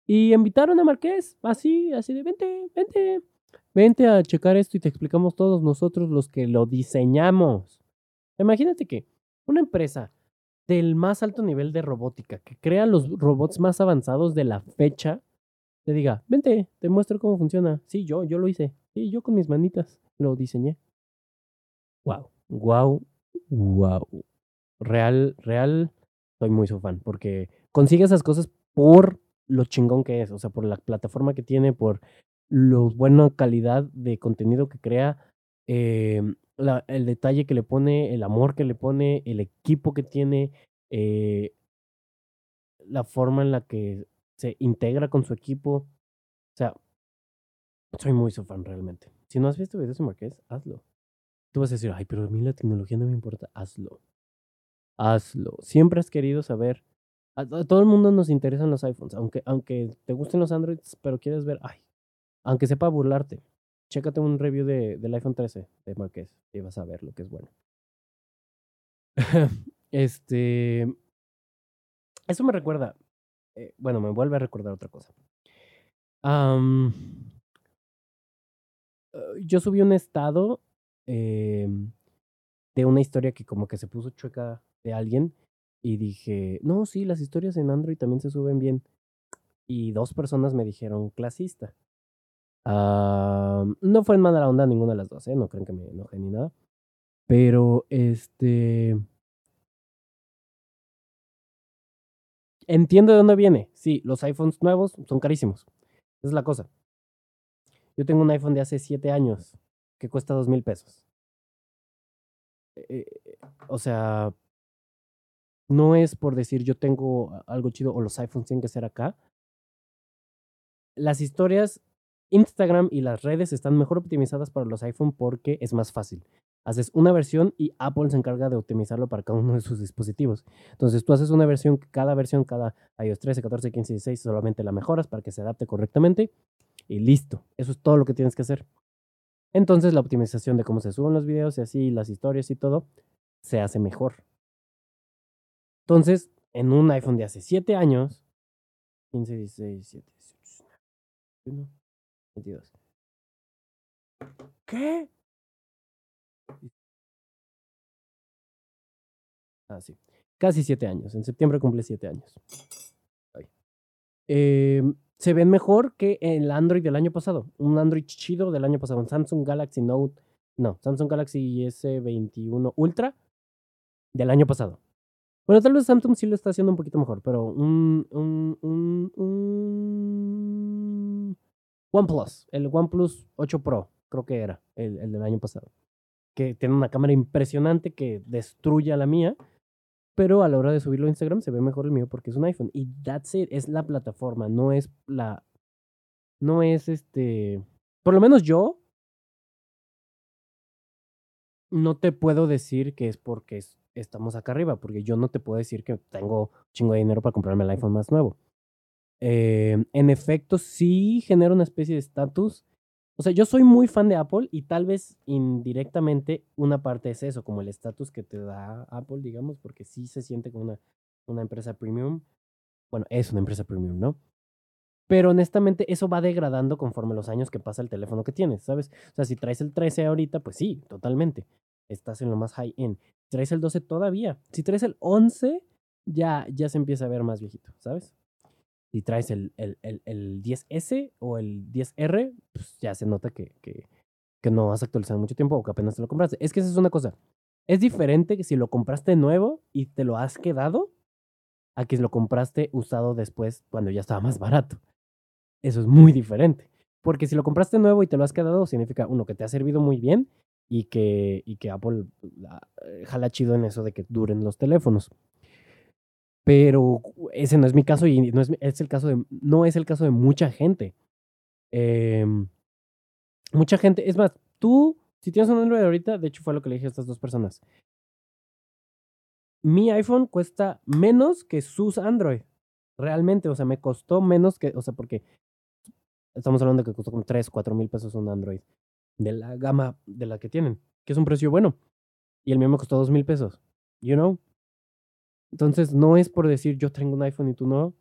Y invitaron a Marqués, así, así de, vente, vente, vente a checar esto y te explicamos todos nosotros los que lo diseñamos. Imagínate que una empresa del más alto nivel de robótica, que crea los robots más avanzados de la fecha, te diga, vente, te muestro cómo funciona. Sí, yo, yo lo hice. Sí, yo con mis manitas lo diseñé. Wow, wow, wow. Real, real, soy muy su fan porque consigue esas cosas por lo chingón que es, o sea, por la plataforma que tiene, por la buena calidad de contenido que crea, eh, el detalle que le pone, el amor que le pone, el equipo que tiene, eh, la forma en la que se integra con su equipo. O sea, soy muy su fan realmente. Si no has visto videos de Marqués, hazlo. Tú vas a decir, ay, pero a mí la tecnología no me importa. Hazlo. Hazlo. Siempre has querido saber. A, todo el mundo nos interesan los iPhones. Aunque, aunque te gusten los Androids, pero quieres ver, ay, aunque sepa burlarte. Chécate un review de, del iPhone 13 de Marqués y vas a ver lo que es bueno. este. Eso me recuerda. Eh, bueno, me vuelve a recordar otra cosa. Yo subí un estado em, de una historia que como que se puso chueca de alguien y dije, no, sí, las historias en Android también se suben bien. Y dos personas me dijeron clasista. no fue en mala onda ninguna de las dos, ¿eh? No creen que me enoje ni nada. Pero, este... Entiendo de dónde viene. Sí, los iPhones nuevos son carísimos. Esa es la cosa. Yo tengo un iPhone de hace siete años que cuesta dos mil pesos. Eh, o sea, no es por decir yo tengo algo chido o los iPhones tienen que ser acá. Las historias, Instagram y las redes están mejor optimizadas para los iPhone porque es más fácil. Haces una versión y Apple se encarga de optimizarlo para cada uno de sus dispositivos. Entonces tú haces una versión, cada versión, cada iOS 13, 14, 15, 16, solamente la mejoras para que se adapte correctamente y listo. Eso es todo lo que tienes que hacer. Entonces la optimización de cómo se suben los videos y así, las historias y todo, se hace mejor. Entonces, en un iPhone de hace 7 años, 15, 16, 17, 18, 21, 22. ¿Qué? Ah, sí. Casi 7 años. En septiembre cumple 7 años. Eh, se ven mejor que el Android del año pasado. Un Android chido del año pasado. Un Samsung Galaxy Note. No, Samsung Galaxy S21 Ultra del año pasado. Bueno, tal vez Samsung sí lo está haciendo un poquito mejor, pero un, un, un, un OnePlus, el OnePlus 8 Pro, creo que era el, el del año pasado, que tiene una cámara impresionante que destruye a la mía, pero a la hora de subirlo a Instagram se ve mejor el mío porque es un iPhone. Y that's it, es la plataforma, no es la. No es este. Por lo menos yo. No te puedo decir que es porque estamos acá arriba, porque yo no te puedo decir que tengo chingo de dinero para comprarme el iPhone más nuevo. Eh, en efecto, sí genera una especie de estatus o sea, yo soy muy fan de Apple y tal vez indirectamente una parte es eso, como el estatus que te da Apple, digamos, porque sí se siente como una, una empresa premium. Bueno, es una empresa premium, ¿no? Pero honestamente eso va degradando conforme los años que pasa el teléfono que tienes, ¿sabes? O sea, si traes el 13 ahorita, pues sí, totalmente. Estás en lo más high-end. Si traes el 12 todavía. Si traes el 11, ya, ya se empieza a ver más viejito, ¿sabes? Si traes el, el, el, 10S o el 10R, pues ya se nota que, que, que no has actualizado mucho tiempo o que apenas te lo compraste. Es que esa es una cosa. Es diferente que si lo compraste nuevo y te lo has quedado a que lo compraste usado después cuando ya estaba más barato. Eso es muy diferente. Porque si lo compraste nuevo y te lo has quedado, significa, uno, que te ha servido muy bien y que, y que Apple eh, jala chido en eso de que duren los teléfonos. Pero ese no es mi caso y no es, es el caso de, no es el caso de mucha gente. Eh, mucha gente, es más, tú, si tienes un Android ahorita, de hecho fue lo que le dije a estas dos personas. Mi iPhone cuesta menos que sus Android. Realmente, o sea, me costó menos que, o sea, porque estamos hablando de que costó como 3, 4 mil pesos un Android de la gama de la que tienen, que es un precio bueno. Y el mío me costó 2 mil pesos. You know? Entonces, no es por decir yo tengo un iPhone y tú no.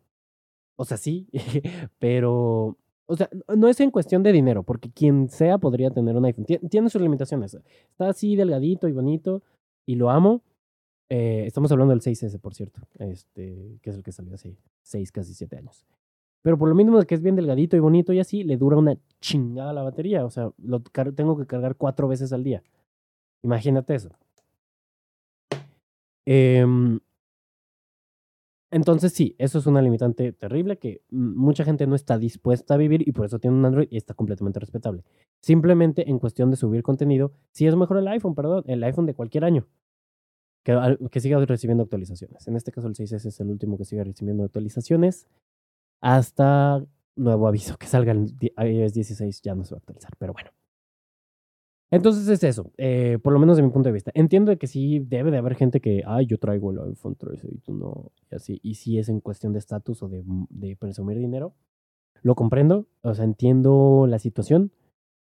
O sea, sí, pero, o sea, no es en cuestión de dinero, porque quien sea podría tener un iPhone. Tiene sus limitaciones. Está así delgadito y bonito y lo amo. Eh, estamos hablando del 6S, por cierto, este, que es el que salió hace 6, casi 7 años. Pero por lo mismo de que es bien delgadito y bonito y así, le dura una chingada la batería. O sea, lo tengo que cargar cuatro veces al día. Imagínate eso. Eh, entonces sí, eso es una limitante terrible que mucha gente no está dispuesta a vivir y por eso tiene un Android y está completamente respetable. Simplemente en cuestión de subir contenido, sí es mejor el iPhone, perdón, el iPhone de cualquier año. Que, que siga recibiendo actualizaciones. En este caso el 6S es el último que sigue recibiendo actualizaciones. Hasta nuevo aviso que salga el iOS 16 ya no se va a actualizar, pero bueno. Entonces es eso, eh, por lo menos de mi punto de vista. Entiendo que sí debe de haber gente que, ay, yo traigo el iPhone 13 y tú no, y así. Y si es en cuestión de estatus o de, de, presumir dinero. Lo comprendo, o sea, entiendo la situación,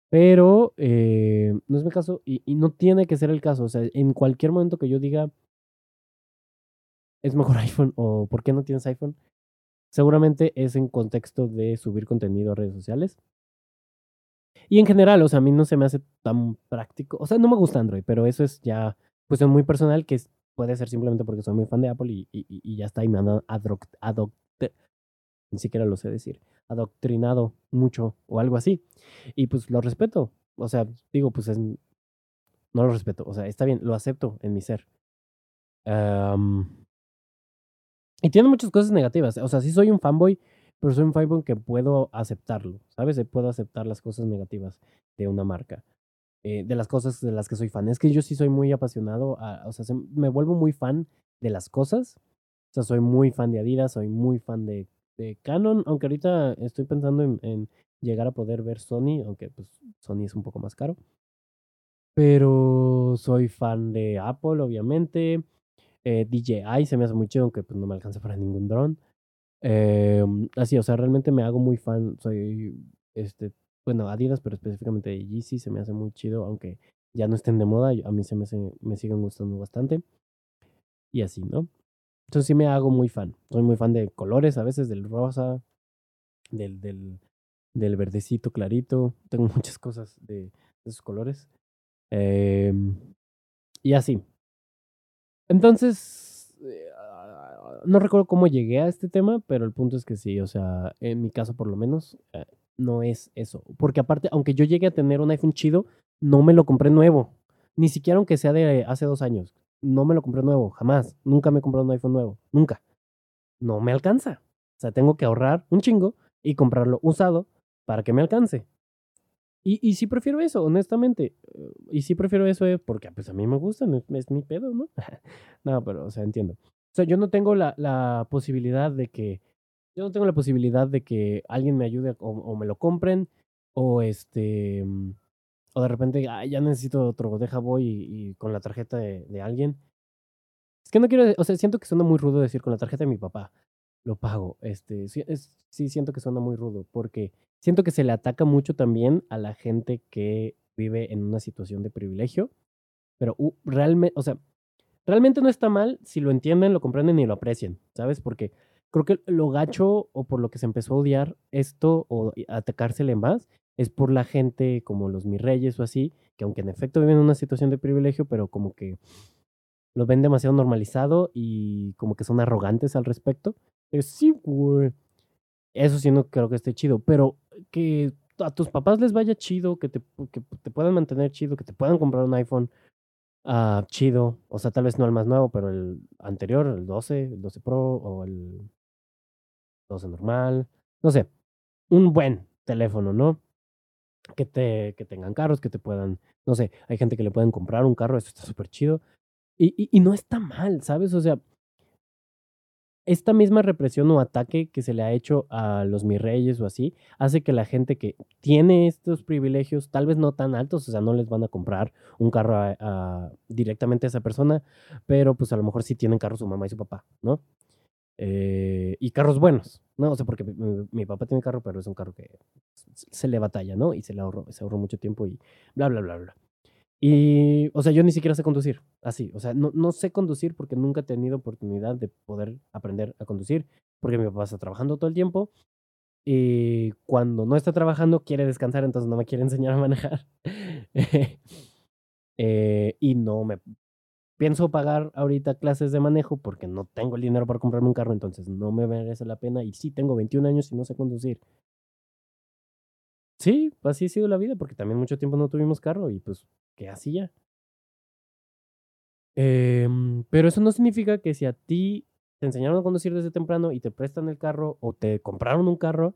pero eh, no es mi caso y, y, no tiene que ser el caso. O sea, en cualquier momento que yo diga, es mejor iPhone o ¿por qué no tienes iPhone? Seguramente es en contexto de subir contenido a redes sociales Y en general, o sea, a mí no se me hace tan práctico. O sea, no me gusta Android, pero eso es ya cuestión muy personal que puede ser simplemente porque soy muy fan de Apple y, y, ya está. Y me han adoctrinado, ni siquiera lo sé decir, adoctrinado mucho o algo así. Y pues lo respeto. O sea, digo, pues es. No lo respeto. O sea, está bien, lo acepto en mi ser. y tiene muchas cosas negativas. O sea, sí soy un fanboy pero soy un fanboy que puedo aceptarlo, ¿sabes? Puedo aceptar las cosas negativas de una marca, eh, de las cosas de las que soy fan. Es que yo sí soy muy apasionado, o sea, me vuelvo muy fan de las cosas. O sea, soy muy fan de Adidas, soy muy fan de, de Canon, aunque ahorita estoy pensando en, llegar a poder ver Sony, aunque pues Sony es un poco más caro. Pero soy fan de Apple, obviamente. Eh, DJI se me hace muy chido, aunque pues no me alcanza para ningún dron. Eh, así, o sea, realmente me hago muy fan. Soy, este, bueno, Adidas, pero específicamente de Yeezy se me hace muy chido, aunque ya no estén de moda, a mí se me, me siguen gustando bastante. Y así, ¿no? Entonces sí me hago muy fan. Soy muy fan de colores, a veces del rosa, del, del, del verdecito clarito. Tengo muchas cosas de, esos colores. Eh, y así. Entonces, eh, no recuerdo cómo llegué a este tema, pero el punto es que sí, o sea, en mi caso por lo menos, eh, no es eso. Porque aparte, aunque yo llegue a tener un iPhone chido, no me lo compré nuevo. Ni siquiera aunque sea de hace dos años. No me lo compré nuevo, jamás. Nunca me he comprado un iPhone nuevo, nunca. No me alcanza. O sea, tengo que ahorrar un chingo y comprarlo usado para que me alcance. Y, y sí prefiero eso, honestamente. Y sí prefiero eso eh, porque pues a mí me gusta, es, es mi pedo, ¿no? no, pero, o sea, entiendo. O sea, yo no tengo la, la posibilidad de que. Yo no tengo la posibilidad de que alguien me ayude o, me lo compren. O este. Mm, o de repente, ya necesito otro, deja voy y, con la tarjeta de, de, alguien. Es que no quiero, o sea, siento que suena muy rudo decir con la tarjeta de mi papá lo pago. Este, sí, es, sí siento que suena muy rudo porque siento que se le ataca mucho también a la gente que vive en una situación de privilegio. Pero realmente, o sea, realmente no está mal si lo entienden, lo comprenden y lo aprecian, ¿sabes? Porque creo que lo gacho o por lo que se empezó a odiar esto o atacársele más es por la gente como los mis reyes o así, que aunque en efecto viven en una situación de privilegio, pero como que lo ven demasiado normalizado y como que son arrogantes al respecto. Es, sí, güey. Eso sí no creo que esté chido, pero que a tus papás les vaya chido, que te puedan mantener chido, que te puedan comprar un iPhone, Ah, chido. O sea, tal vez no el más nuevo, pero el anterior, el 12, el 12 Pro o el 12 normal. No sé, un buen teléfono, ¿no? Que, te, que tengan carros, que te puedan, no sé, hay gente que le pueden comprar un carro, esto está súper chido. Y, y, y no está mal, ¿sabes? O sea, esta misma represión o ataque que se le ha hecho a los mis reyes o así, hace que la gente que tiene estos privilegios, tal vez no tan altos, o sea, no les van a comprar un carro directamente a esa persona, pero pues a lo mejor sí tienen carro su mamá y su papá, ¿no? Eh, y carros buenos, ¿no? O sea, porque mi, papá tiene carro, pero es un carro que se le batalla, ¿no? Y se le ahorró, se ahorró mucho tiempo y bla, bla, bla, bla. Y, o sea, yo ni siquiera sé conducir, así, o sea, no, no sé conducir porque nunca he tenido oportunidad de poder aprender a conducir, porque mi papá está trabajando todo el tiempo y cuando no está trabajando quiere descansar, entonces no me quiere enseñar a manejar. eh, y no me pienso pagar ahorita clases de manejo porque no tengo el dinero para comprarme un carro, entonces no me merece la pena. Y sí, tengo 21 años y no sé conducir. Sí, así ha sido la vida, porque también mucho tiempo no tuvimos carro y pues, ¿qué hacía? Em, pero eso no significa que si a ti te enseñaron a conducir desde temprano y te prestan el carro o te compraron un carro,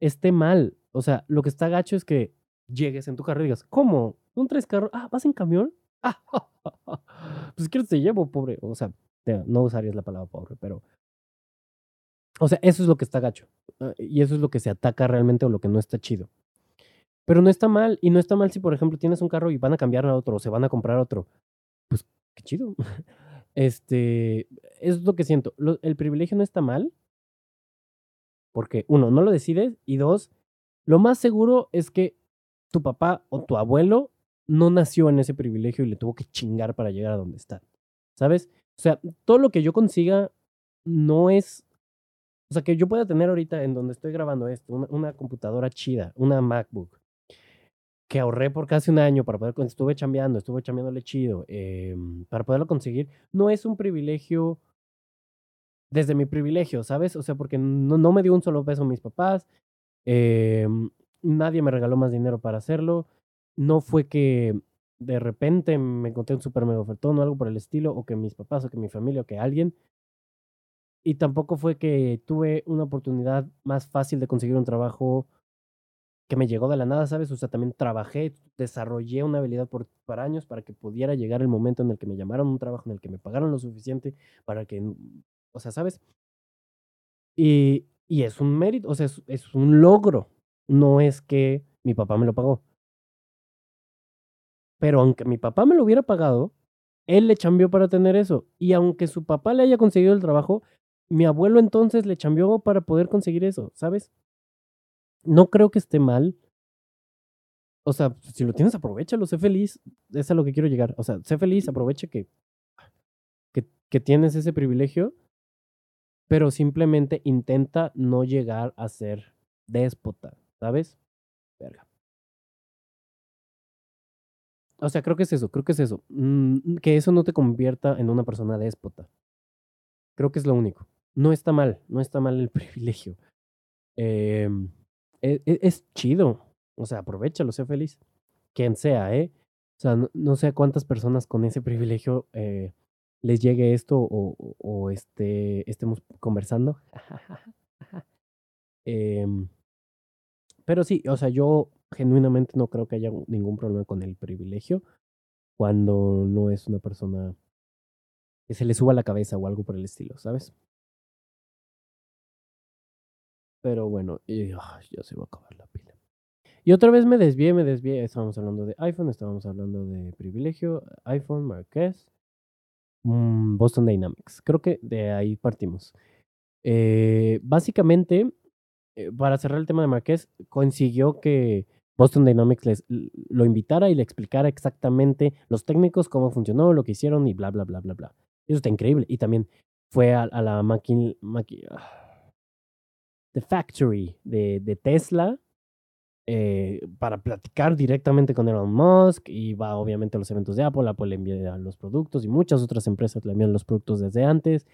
esté mal. O sea, lo que está gacho es que llegues en tu carro y digas, ¿cómo? ¿No traes carro? Ah, ¿vas en camión? Pues quiero te llevo, pobre. O sea, no usarías la palabra pobre, pero... O sea, eso es lo que está gacho. Ah, y eso es lo que se ataca realmente o lo que no está chido. Pero no está mal. Y no está mal si, por ejemplo, tienes un carro y van a cambiar a otro o se van a comprar otro. Pues qué chido. Este, es lo que siento. el privilegio no está mal. Porque, uno, no lo decides. Y dos, lo más seguro es que tu papá o tu abuelo no nació en ese privilegio y le tuvo que chingar para llegar a donde está. ¿Sabes? O sea, todo lo que yo consiga no es o sea, que yo pueda tener ahorita en donde estoy grabando esto, una, una, computadora chida, una MacBook, que ahorré por casi un año para poder, estuve chambeando, estuve chambeándole chido, em, para poderlo conseguir, no es un privilegio desde mi privilegio, ¿sabes? O sea, porque no, no me dio un solo peso mis papás, em, nadie me regaló más dinero para hacerlo, no fue que de repente me encontré un super mega ofertón o algo por el estilo, o que mis papás, o que mi familia, o que alguien. Y tampoco fue que tuve una oportunidad más fácil de conseguir un trabajo que me llegó de la nada, ¿sabes? O sea, también trabajé, desarrollé una habilidad por, por años para que pudiera llegar el momento en el que me llamaron un trabajo, en el que me pagaron lo suficiente para que, o sea, ¿sabes? Y, y es un mérito, o sea, es, es un logro. No es que mi papá me lo pagó. Pero aunque mi papá me lo hubiera pagado, él le chambeó para tener eso. Y aunque su papá le haya conseguido el trabajo, mi abuelo entonces le chambeó para poder conseguir eso, ¿sabes? No creo que esté mal. O sea, si lo tienes, aprovechalo, sé feliz. Es a lo que quiero llegar. O sea, sé feliz, aproveche que, que, que tienes ese privilegio, pero simplemente intenta no llegar a ser déspota, ¿sabes? Verga. O sea, creo que es eso, creo que es eso. Mm, que eso no te convierta en una persona déspota. Creo que es lo único. No está mal, no está mal el privilegio. Eh, es, es, chido. O sea, aprovechalo, sé feliz. Quien sea, ¿eh? O sea, no, sé a cuántas personas con ese privilegio eh, les llegue esto o, o este, estemos conversando. eh, pero sí, o sea, yo genuinamente no creo que haya ningún problema con el privilegio cuando no es una persona que se le suba la cabeza o algo por el estilo, ¿sabes? Pero bueno, y, ya se va a acabar la pila. Y otra vez me desvié, me desvié. Estábamos hablando de iPhone, estábamos hablando de privilegio, iPhone, Marqués, mmm, Boston Dynamics. Creo que de ahí partimos. Eh, básicamente, eh, para cerrar el tema de Marqués, consiguió que Boston Dynamics les, lo invitara y le explicara exactamente los técnicos, cómo funcionó, lo que hicieron y bla, bla, bla, bla, bla. Eso está increíble. Y también fue a, a la máquina, ah, The Factory de, Tesla eh, para platicar directamente con Elon Musk y va obviamente a los eventos de Apple, Apple le envía los productos y muchas otras empresas le envían los productos desde antes.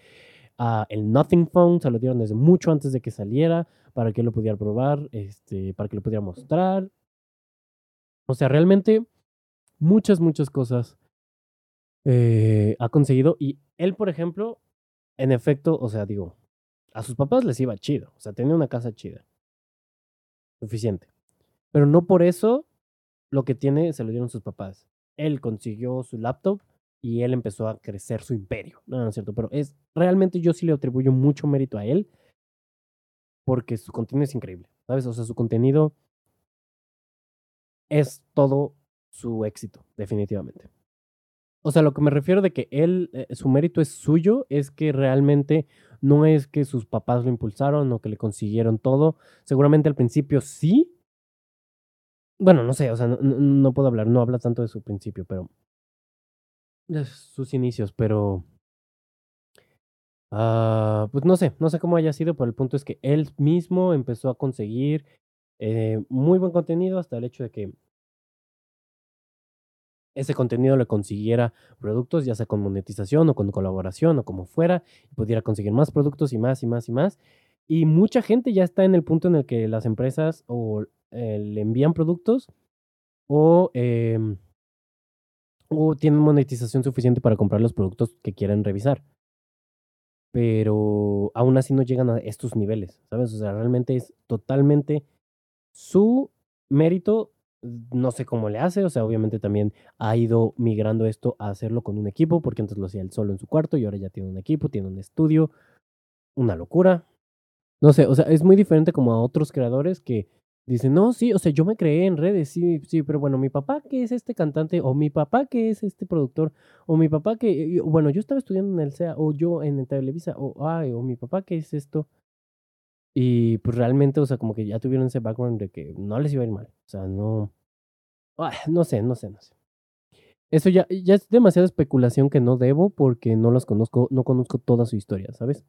Uh, el Nothing Phone se lo dieron desde mucho antes de que saliera para que lo pudiera probar, este, para que lo pudiera mostrar. O sea, realmente muchas, muchas cosas eh, ha conseguido. Y él, por ejemplo, en efecto, o sea, digo, a sus papás les iba chido. O sea, tenía una casa chida. Suficiente. Pero no por eso lo que tiene se lo dieron sus papás. Él consiguió su laptop y él empezó a crecer su imperio. No, no es cierto, pero es realmente yo sí le atribuyo mucho mérito a él porque su contenido es increíble, ¿sabes? O sea, su contenido es todo su éxito, definitivamente. O sea, lo que me refiero de que él, eh, su mérito es suyo, es que realmente no es que sus papás lo impulsaron o que le consiguieron todo. Seguramente al principio sí. Bueno, no sé, o sea, no, puedo hablar, no habla tanto de su principio, pero... De sus inicios, pero Ah, pues no sé, no sé cómo haya sido, pero el punto es que él mismo empezó a conseguir eh, muy buen contenido hasta el hecho de que ese contenido le consiguiera productos, ya sea con monetización o con colaboración o como fuera, y pudiera conseguir más productos y más y más y más. Y mucha gente ya está en el punto en el que las empresas o eh, le envían productos o, eh, o tienen monetización suficiente para comprar los productos que quieren revisar pero aún así no llegan a estos niveles, ¿sabes? O sea, realmente es totalmente su mérito, no sé cómo le hace, o sea, obviamente también ha ido migrando esto a hacerlo con un equipo, porque antes lo hacía él solo en su cuarto y ahora ya tiene un equipo, tiene un estudio, una locura. No sé, o sea, es muy diferente como a otros creadores que Dice, no, sí, o sea, yo me creé en redes, sí, sí, pero bueno, mi papá que es este cantante, o mi papá que es este productor, o mi papá que, bueno, yo estaba estudiando en el SEA, o yo en el Televisa, o, ay, o mi papá que es esto. Y pues realmente, o sea, como que ya tuvieron ese background de que no les iba a ir mal. O sea, no, ay, no sé, no sé, no sé. Eso ya, ya es demasiada especulación que no debo porque no los conozco, no conozco toda su historia, ¿sabes?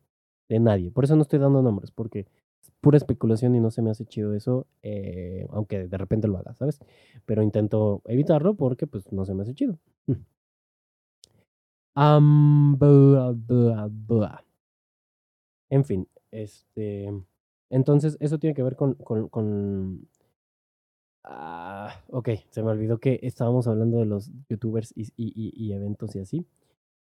De nadie. Por eso no estoy dando nombres, porque pura especulación y no se me hace chido eso, eh, aunque de repente lo haga, ¿sabes? Pero intento evitarlo porque pues no se me hace chido. Am, bua, bua, bua. En fin, este... Entonces, eso tiene que ver con... con, con ah, ok, se me olvidó que estábamos hablando de los youtubers y, y, y eventos y así.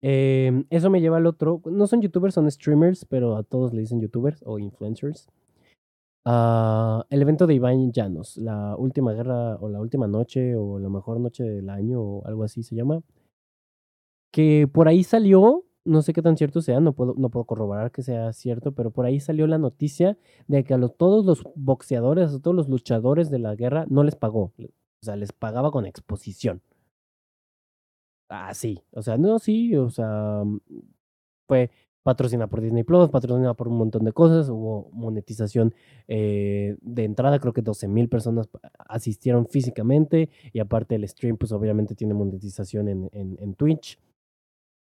Em, eso me lleva al otro. No son youtubers, son streamers, pero a todos le dicen youtubers o influencers. Ah, el evento de Iván Llanos, la última guerra o la última noche o la mejor noche del año o algo así se llama. Que por ahí salió, no sé qué tan cierto sea, no puedo, no puedo corroborar que sea cierto, pero por ahí salió la noticia de que a los, todos los boxeadores, a todos los luchadores de la guerra no les pagó. O sea, les pagaba con exposición. Ah, sí. O sea, no, sí, o sea, mm, fue patrocinada por Disney Plus, patrocinada por un montón de cosas, hubo monetización eh, de entrada, creo que 12 mil personas asistieron físicamente y aparte el stream pues obviamente tiene monetización en, en, Twitch.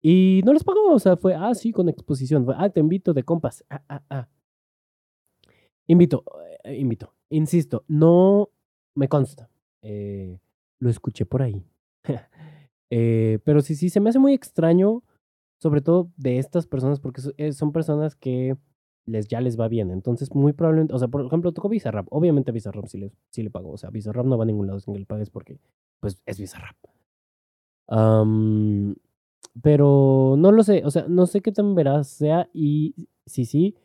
Y no les pagó, o sea, fue, ah, con exposición, ah, te invito de compas, ah, ah, ah. Invito, eh, invito, insisto, no me consta, eh, lo escuché por ahí. Eh, pero sí, sí, se me hace muy extraño, sobre todo de estas personas, porque eh, son personas que les, ya les va bien. Entonces, muy probablemente, o sea, por ejemplo, tocó Bizarrap. Obviamente Bizarrap sí le, sí le pagó. O sea, Bizarrap no va a ningún lado sin que le pagues porque, pues, es Bizarrap. Pero no lo sé, o sea, no sé qué tan veraz sea y sí, sí,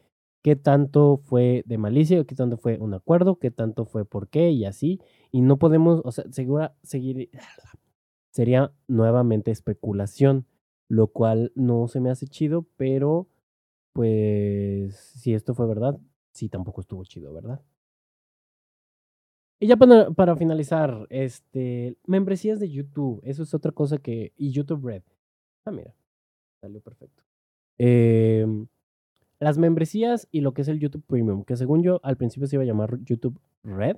qué tanto fue de malicia, qué tanto fue un acuerdo, qué tanto fue por qué y así. Y no podemos, o sea, segura, seguir sería nuevamente especulación, lo cual no se me hace chido, pero pues si esto fue verdad, sí tampoco estuvo chido, ¿verdad? Y ya para, para finalizar, este, membresías de YouTube, eso es otra cosa que, y YouTube Red. Ah, mira, salió perfecto. Em, las membresías y lo que es el YouTube Premium, que según yo al principio se iba a llamar YouTube Red,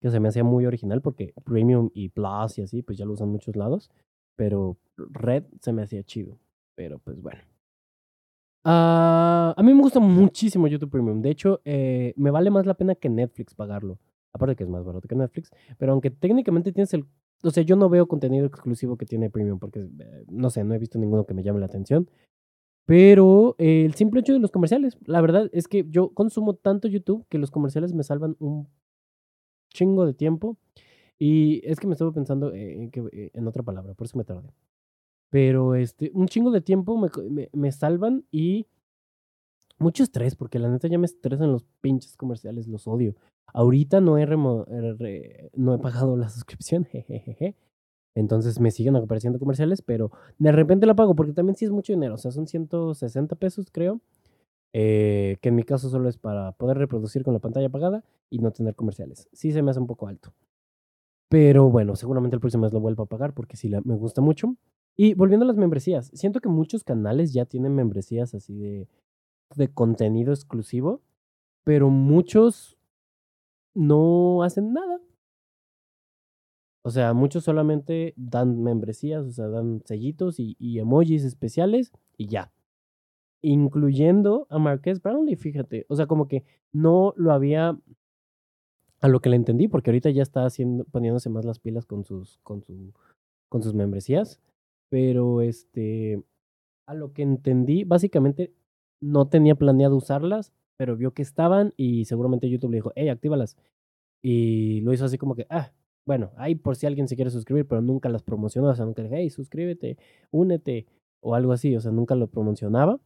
que se me hacía muy original porque Premium y Plus y así, pues ya lo usan muchos lados, pero Red se me hacía chido, pero pues bueno. Ah, a mí me gusta muchísimo YouTube Premium, de hecho, eh, me vale más la pena que Netflix pagarlo, aparte que es más barato que Netflix, pero aunque técnicamente tienes el... O sea, yo no veo contenido exclusivo que tiene Premium porque, eh, no sé, no he visto ninguno que me llame la atención. Pero el simple hecho de los comerciales, la verdad es que yo consumo tanto YouTube que los comerciales me salvan un chingo de tiempo. Y es que me estuve pensando en, que, eh, en otra palabra, por eso me tardé. Pero este, un chingo de tiempo me, me, salvan y mucho estrés, porque la neta ya me estresan los pinches comerciales, los odio. Ahorita no he, no he pagado la suscripción. Entonces me siguen apareciendo comerciales, pero de repente la pago, porque también sí es mucho dinero, o sea, son 160 pesos, creo. Eh, que en mi caso solo es para poder reproducir con la pantalla apagada y no tener comerciales. Sí se me hace un poco alto. Pero bueno, seguramente el próximo mes lo vuelvo a pagar porque sí me gusta mucho. Y volviendo a las membresías, siento que muchos canales ya tienen membresías así de, de contenido exclusivo, pero muchos no hacen nada. O sea, muchos solamente dan membresías, o sea, dan sellitos y emojis especiales y ya incluyendo a Marqués Brownlee, fíjate. O sea, como que no lo había a lo que le entendí, porque ahorita ya está haciendo, poniéndose más las pilas con sus, con su, con sus membresías. Pero este, a lo que entendí, básicamente no tenía planeado usarlas, pero vio que estaban y seguramente YouTube le dijo, hey, actívalas. Y lo hizo así como que, ah, bueno, ahí por si alguien se quiere suscribir, pero nunca las promocionó, o sea, nunca le dije, hey, suscríbete, únete, o algo así, o sea, nunca lo promocionaba.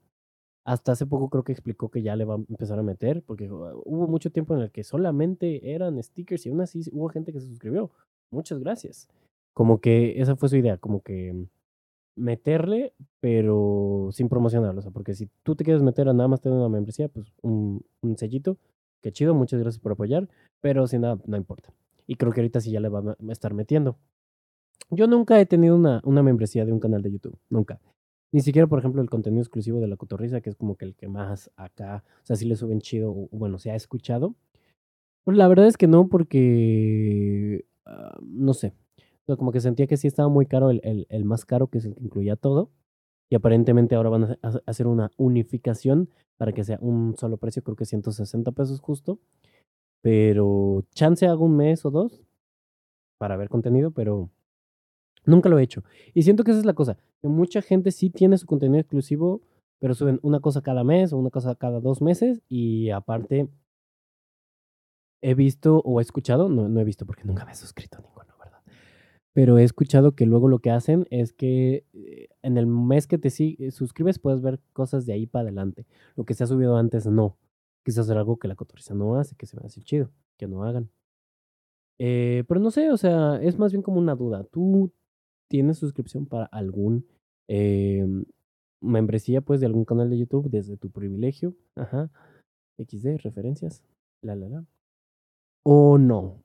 Hasta hace poco creo que explicó que ya le va a empezar a meter, porque uh, hubo mucho tiempo en el que solamente eran stickers y aún así hubo gente que se suscribió. Muchas gracias. Como que esa fue su idea, como que meterle, pero sin promocionarlo. O sea, porque si tú te quieres meter a nada más tener una membresía, pues un, un sellito, qué chido, muchas gracias por apoyar, pero si nada, no importa. Y creo que ahorita sí ya le va a estar metiendo. Yo nunca he tenido una, una membresía de un canal de YouTube, nunca. Ni siquiera, por ejemplo, el contenido exclusivo de la cotorriza, que es como que el que más acá, o sea, sí le suben chido, o bueno, se ha escuchado. Pues la verdad es que no, porque, ah, no sé, como que sentía que sí estaba muy caro el, el, más caro, que es el que incluía todo. Y aparentemente ahora van a hacer una unificación para que sea un solo precio, creo que 160 pesos justo. Pero chance hago un mes o dos para ver contenido, pero nunca lo he hecho. Y siento que esa es la cosa, que mucha gente sí tiene su contenido exclusivo, pero suben una cosa cada mes o una cosa cada dos meses y aparte he visto o he escuchado, no, no he visto porque nunca me he suscrito ¿verdad? Pero he escuchado que luego lo que hacen es que eh, en el mes que te eh, suscribes puedes ver cosas de ahí para adelante. Lo que se ha subido antes no. Quizás hacer algo que la cotoriza no hace, que se me hace chido, que no hagan. Eh, pero no sé, o sea, es más bien como una duda. ¿Tú tienes suscripción para algún em, membresía, pues, de algún canal de YouTube desde tu privilegio? Ajá. XD, referencias. La, la, la. ¿O no?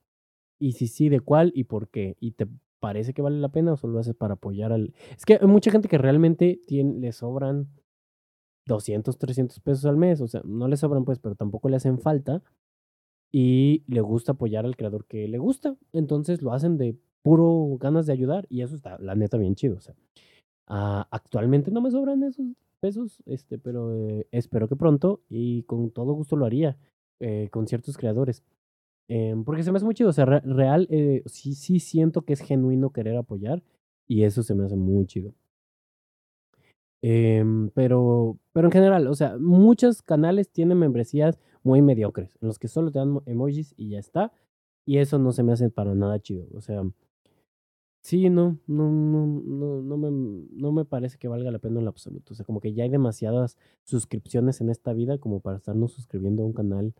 Y si sí, ¿de cuál y por qué? ¿Y te parece que vale la pena o solo lo haces para apoyar al...? Es que hay mucha gente que realmente tiene, le sobran 200, 300 pesos al mes. O sea, no le sobran pues, pero tampoco le hacen falta. Y le gusta apoyar al creador que le gusta. Entonces lo hacen de puro ganas de ayudar. Y eso está, la neta, bien chido. O sea, ah, actualmente no me sobran esos pesos, este, pero eh, espero que pronto y con todo gusto lo haría eh, con ciertos creadores. Em, porque se me hace muy chido. O sea, real, eh, sí, sí siento que es genuino querer apoyar y eso se me hace muy chido. Em, pero, pero en general, o sea, muchos canales tienen membresías muy mediocres, en los que solo te dan emojis y ya está. Y eso no se me hace para nada chido. O sea, sí, no, no, no, no, no, me, no me parece que valga la pena en lo absoluto. O sea, como que ya hay demasiadas suscripciones en esta vida como para estarnos suscribiendo a un canal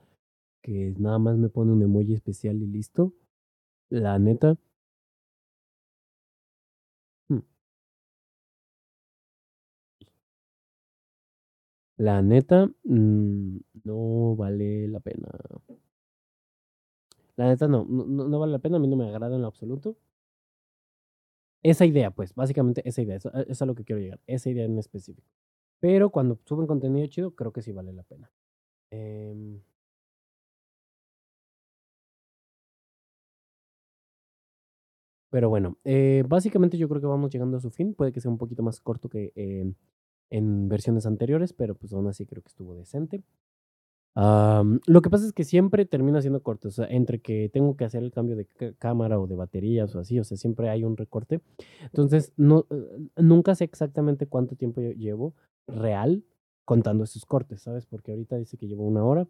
que nada más me pone un emoji especial y listo. La neta. Hmm. La neta, mm, no vale la pena. La neta no, no, no vale la pena, a mí no me agrada en lo absoluto. Esa idea, pues, básicamente esa idea, eso, es a lo que quiero llegar, esa idea en específico. Pero cuando suben contenido chido, creo que sí vale la pena. Eh, Pero bueno, eh, básicamente yo creo que vamos llegando a su fin. Puede que sea un poquito más corto que eh, en versiones anteriores, pero pues aún así creo que estuvo decente. lo que pasa es que siempre termina siendo corto, o sea, entre que tengo que hacer el cambio de cámara o de baterías o así, o sea, siempre hay un recorte. Entonces, no, eh, nunca sé exactamente cuánto tiempo llevo real contando esos cortes, ¿sabes? Porque ahorita dice que llevo una hora,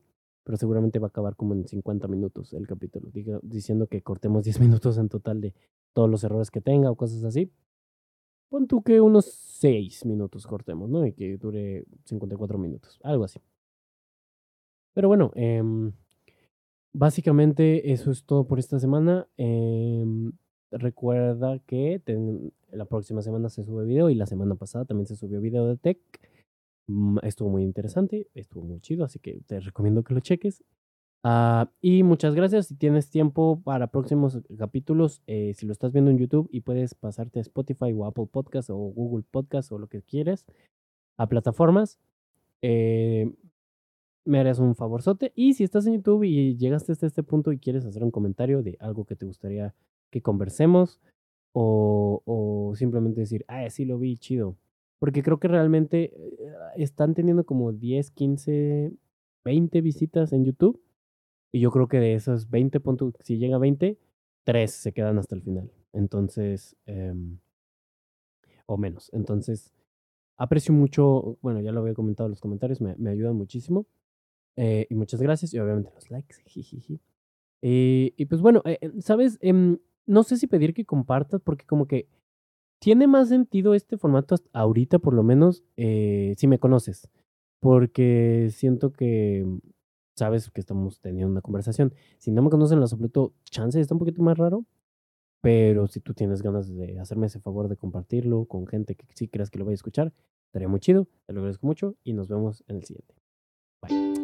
pero seguramente va a acabar como en 50 minutos el capítulo, diciendo que cortemos 10 minutos en total de todos los errores que tenga o cosas así. Pon tú que unos 6 minutos cortemos, ¿no? Y que dure 54 minutos, algo así. Pero bueno, em, básicamente eso es todo por esta semana. Em, recuerda que la próxima semana se sube video y la semana pasada también se subió video de tech. Mm, estuvo muy interesante, estuvo muy chido, así que te recomiendo que lo cheques. Ah, y muchas gracias. Si tienes tiempo para próximos capítulos, eh, si lo estás viendo en YouTube y puedes pasarte a Spotify o Apple Podcast o Google Podcast o lo que quieras, a plataformas, eh, me harías un favorzote. Y si estás en YouTube y llegaste hasta este punto y quieres hacer un comentario de algo que te gustaría que conversemos, o, o simplemente decir, ah, sí lo vi, chido. Porque creo que realmente eh, están teniendo como 10, 15, 20 visitas en YouTube y yo creo que de esos 20 puntos, si llega a 20, 3 se quedan hasta el final. Entonces, em, o menos. Entonces, aprecio mucho, bueno, ya lo había comentado en los comentarios, me, me ayudan muchísimo. Eh, y muchas gracias. Y obviamente los likes. Eh, y pues bueno, eh, ¿sabes? Em, no sé si pedir que compartas porque como que tiene más sentido este formato ahorita, por lo menos, si me conoces. Porque siento que sabes que estamos teniendo una conversación. Si no me conocen en lo chance está un poquito más raro, pero si tú tienes ganas de hacerme ese favor de compartirlo con gente que sí creas que lo vaya a escuchar, estaría muy chido. Te lo agradezco mucho y nos vemos en el siguiente. Bye.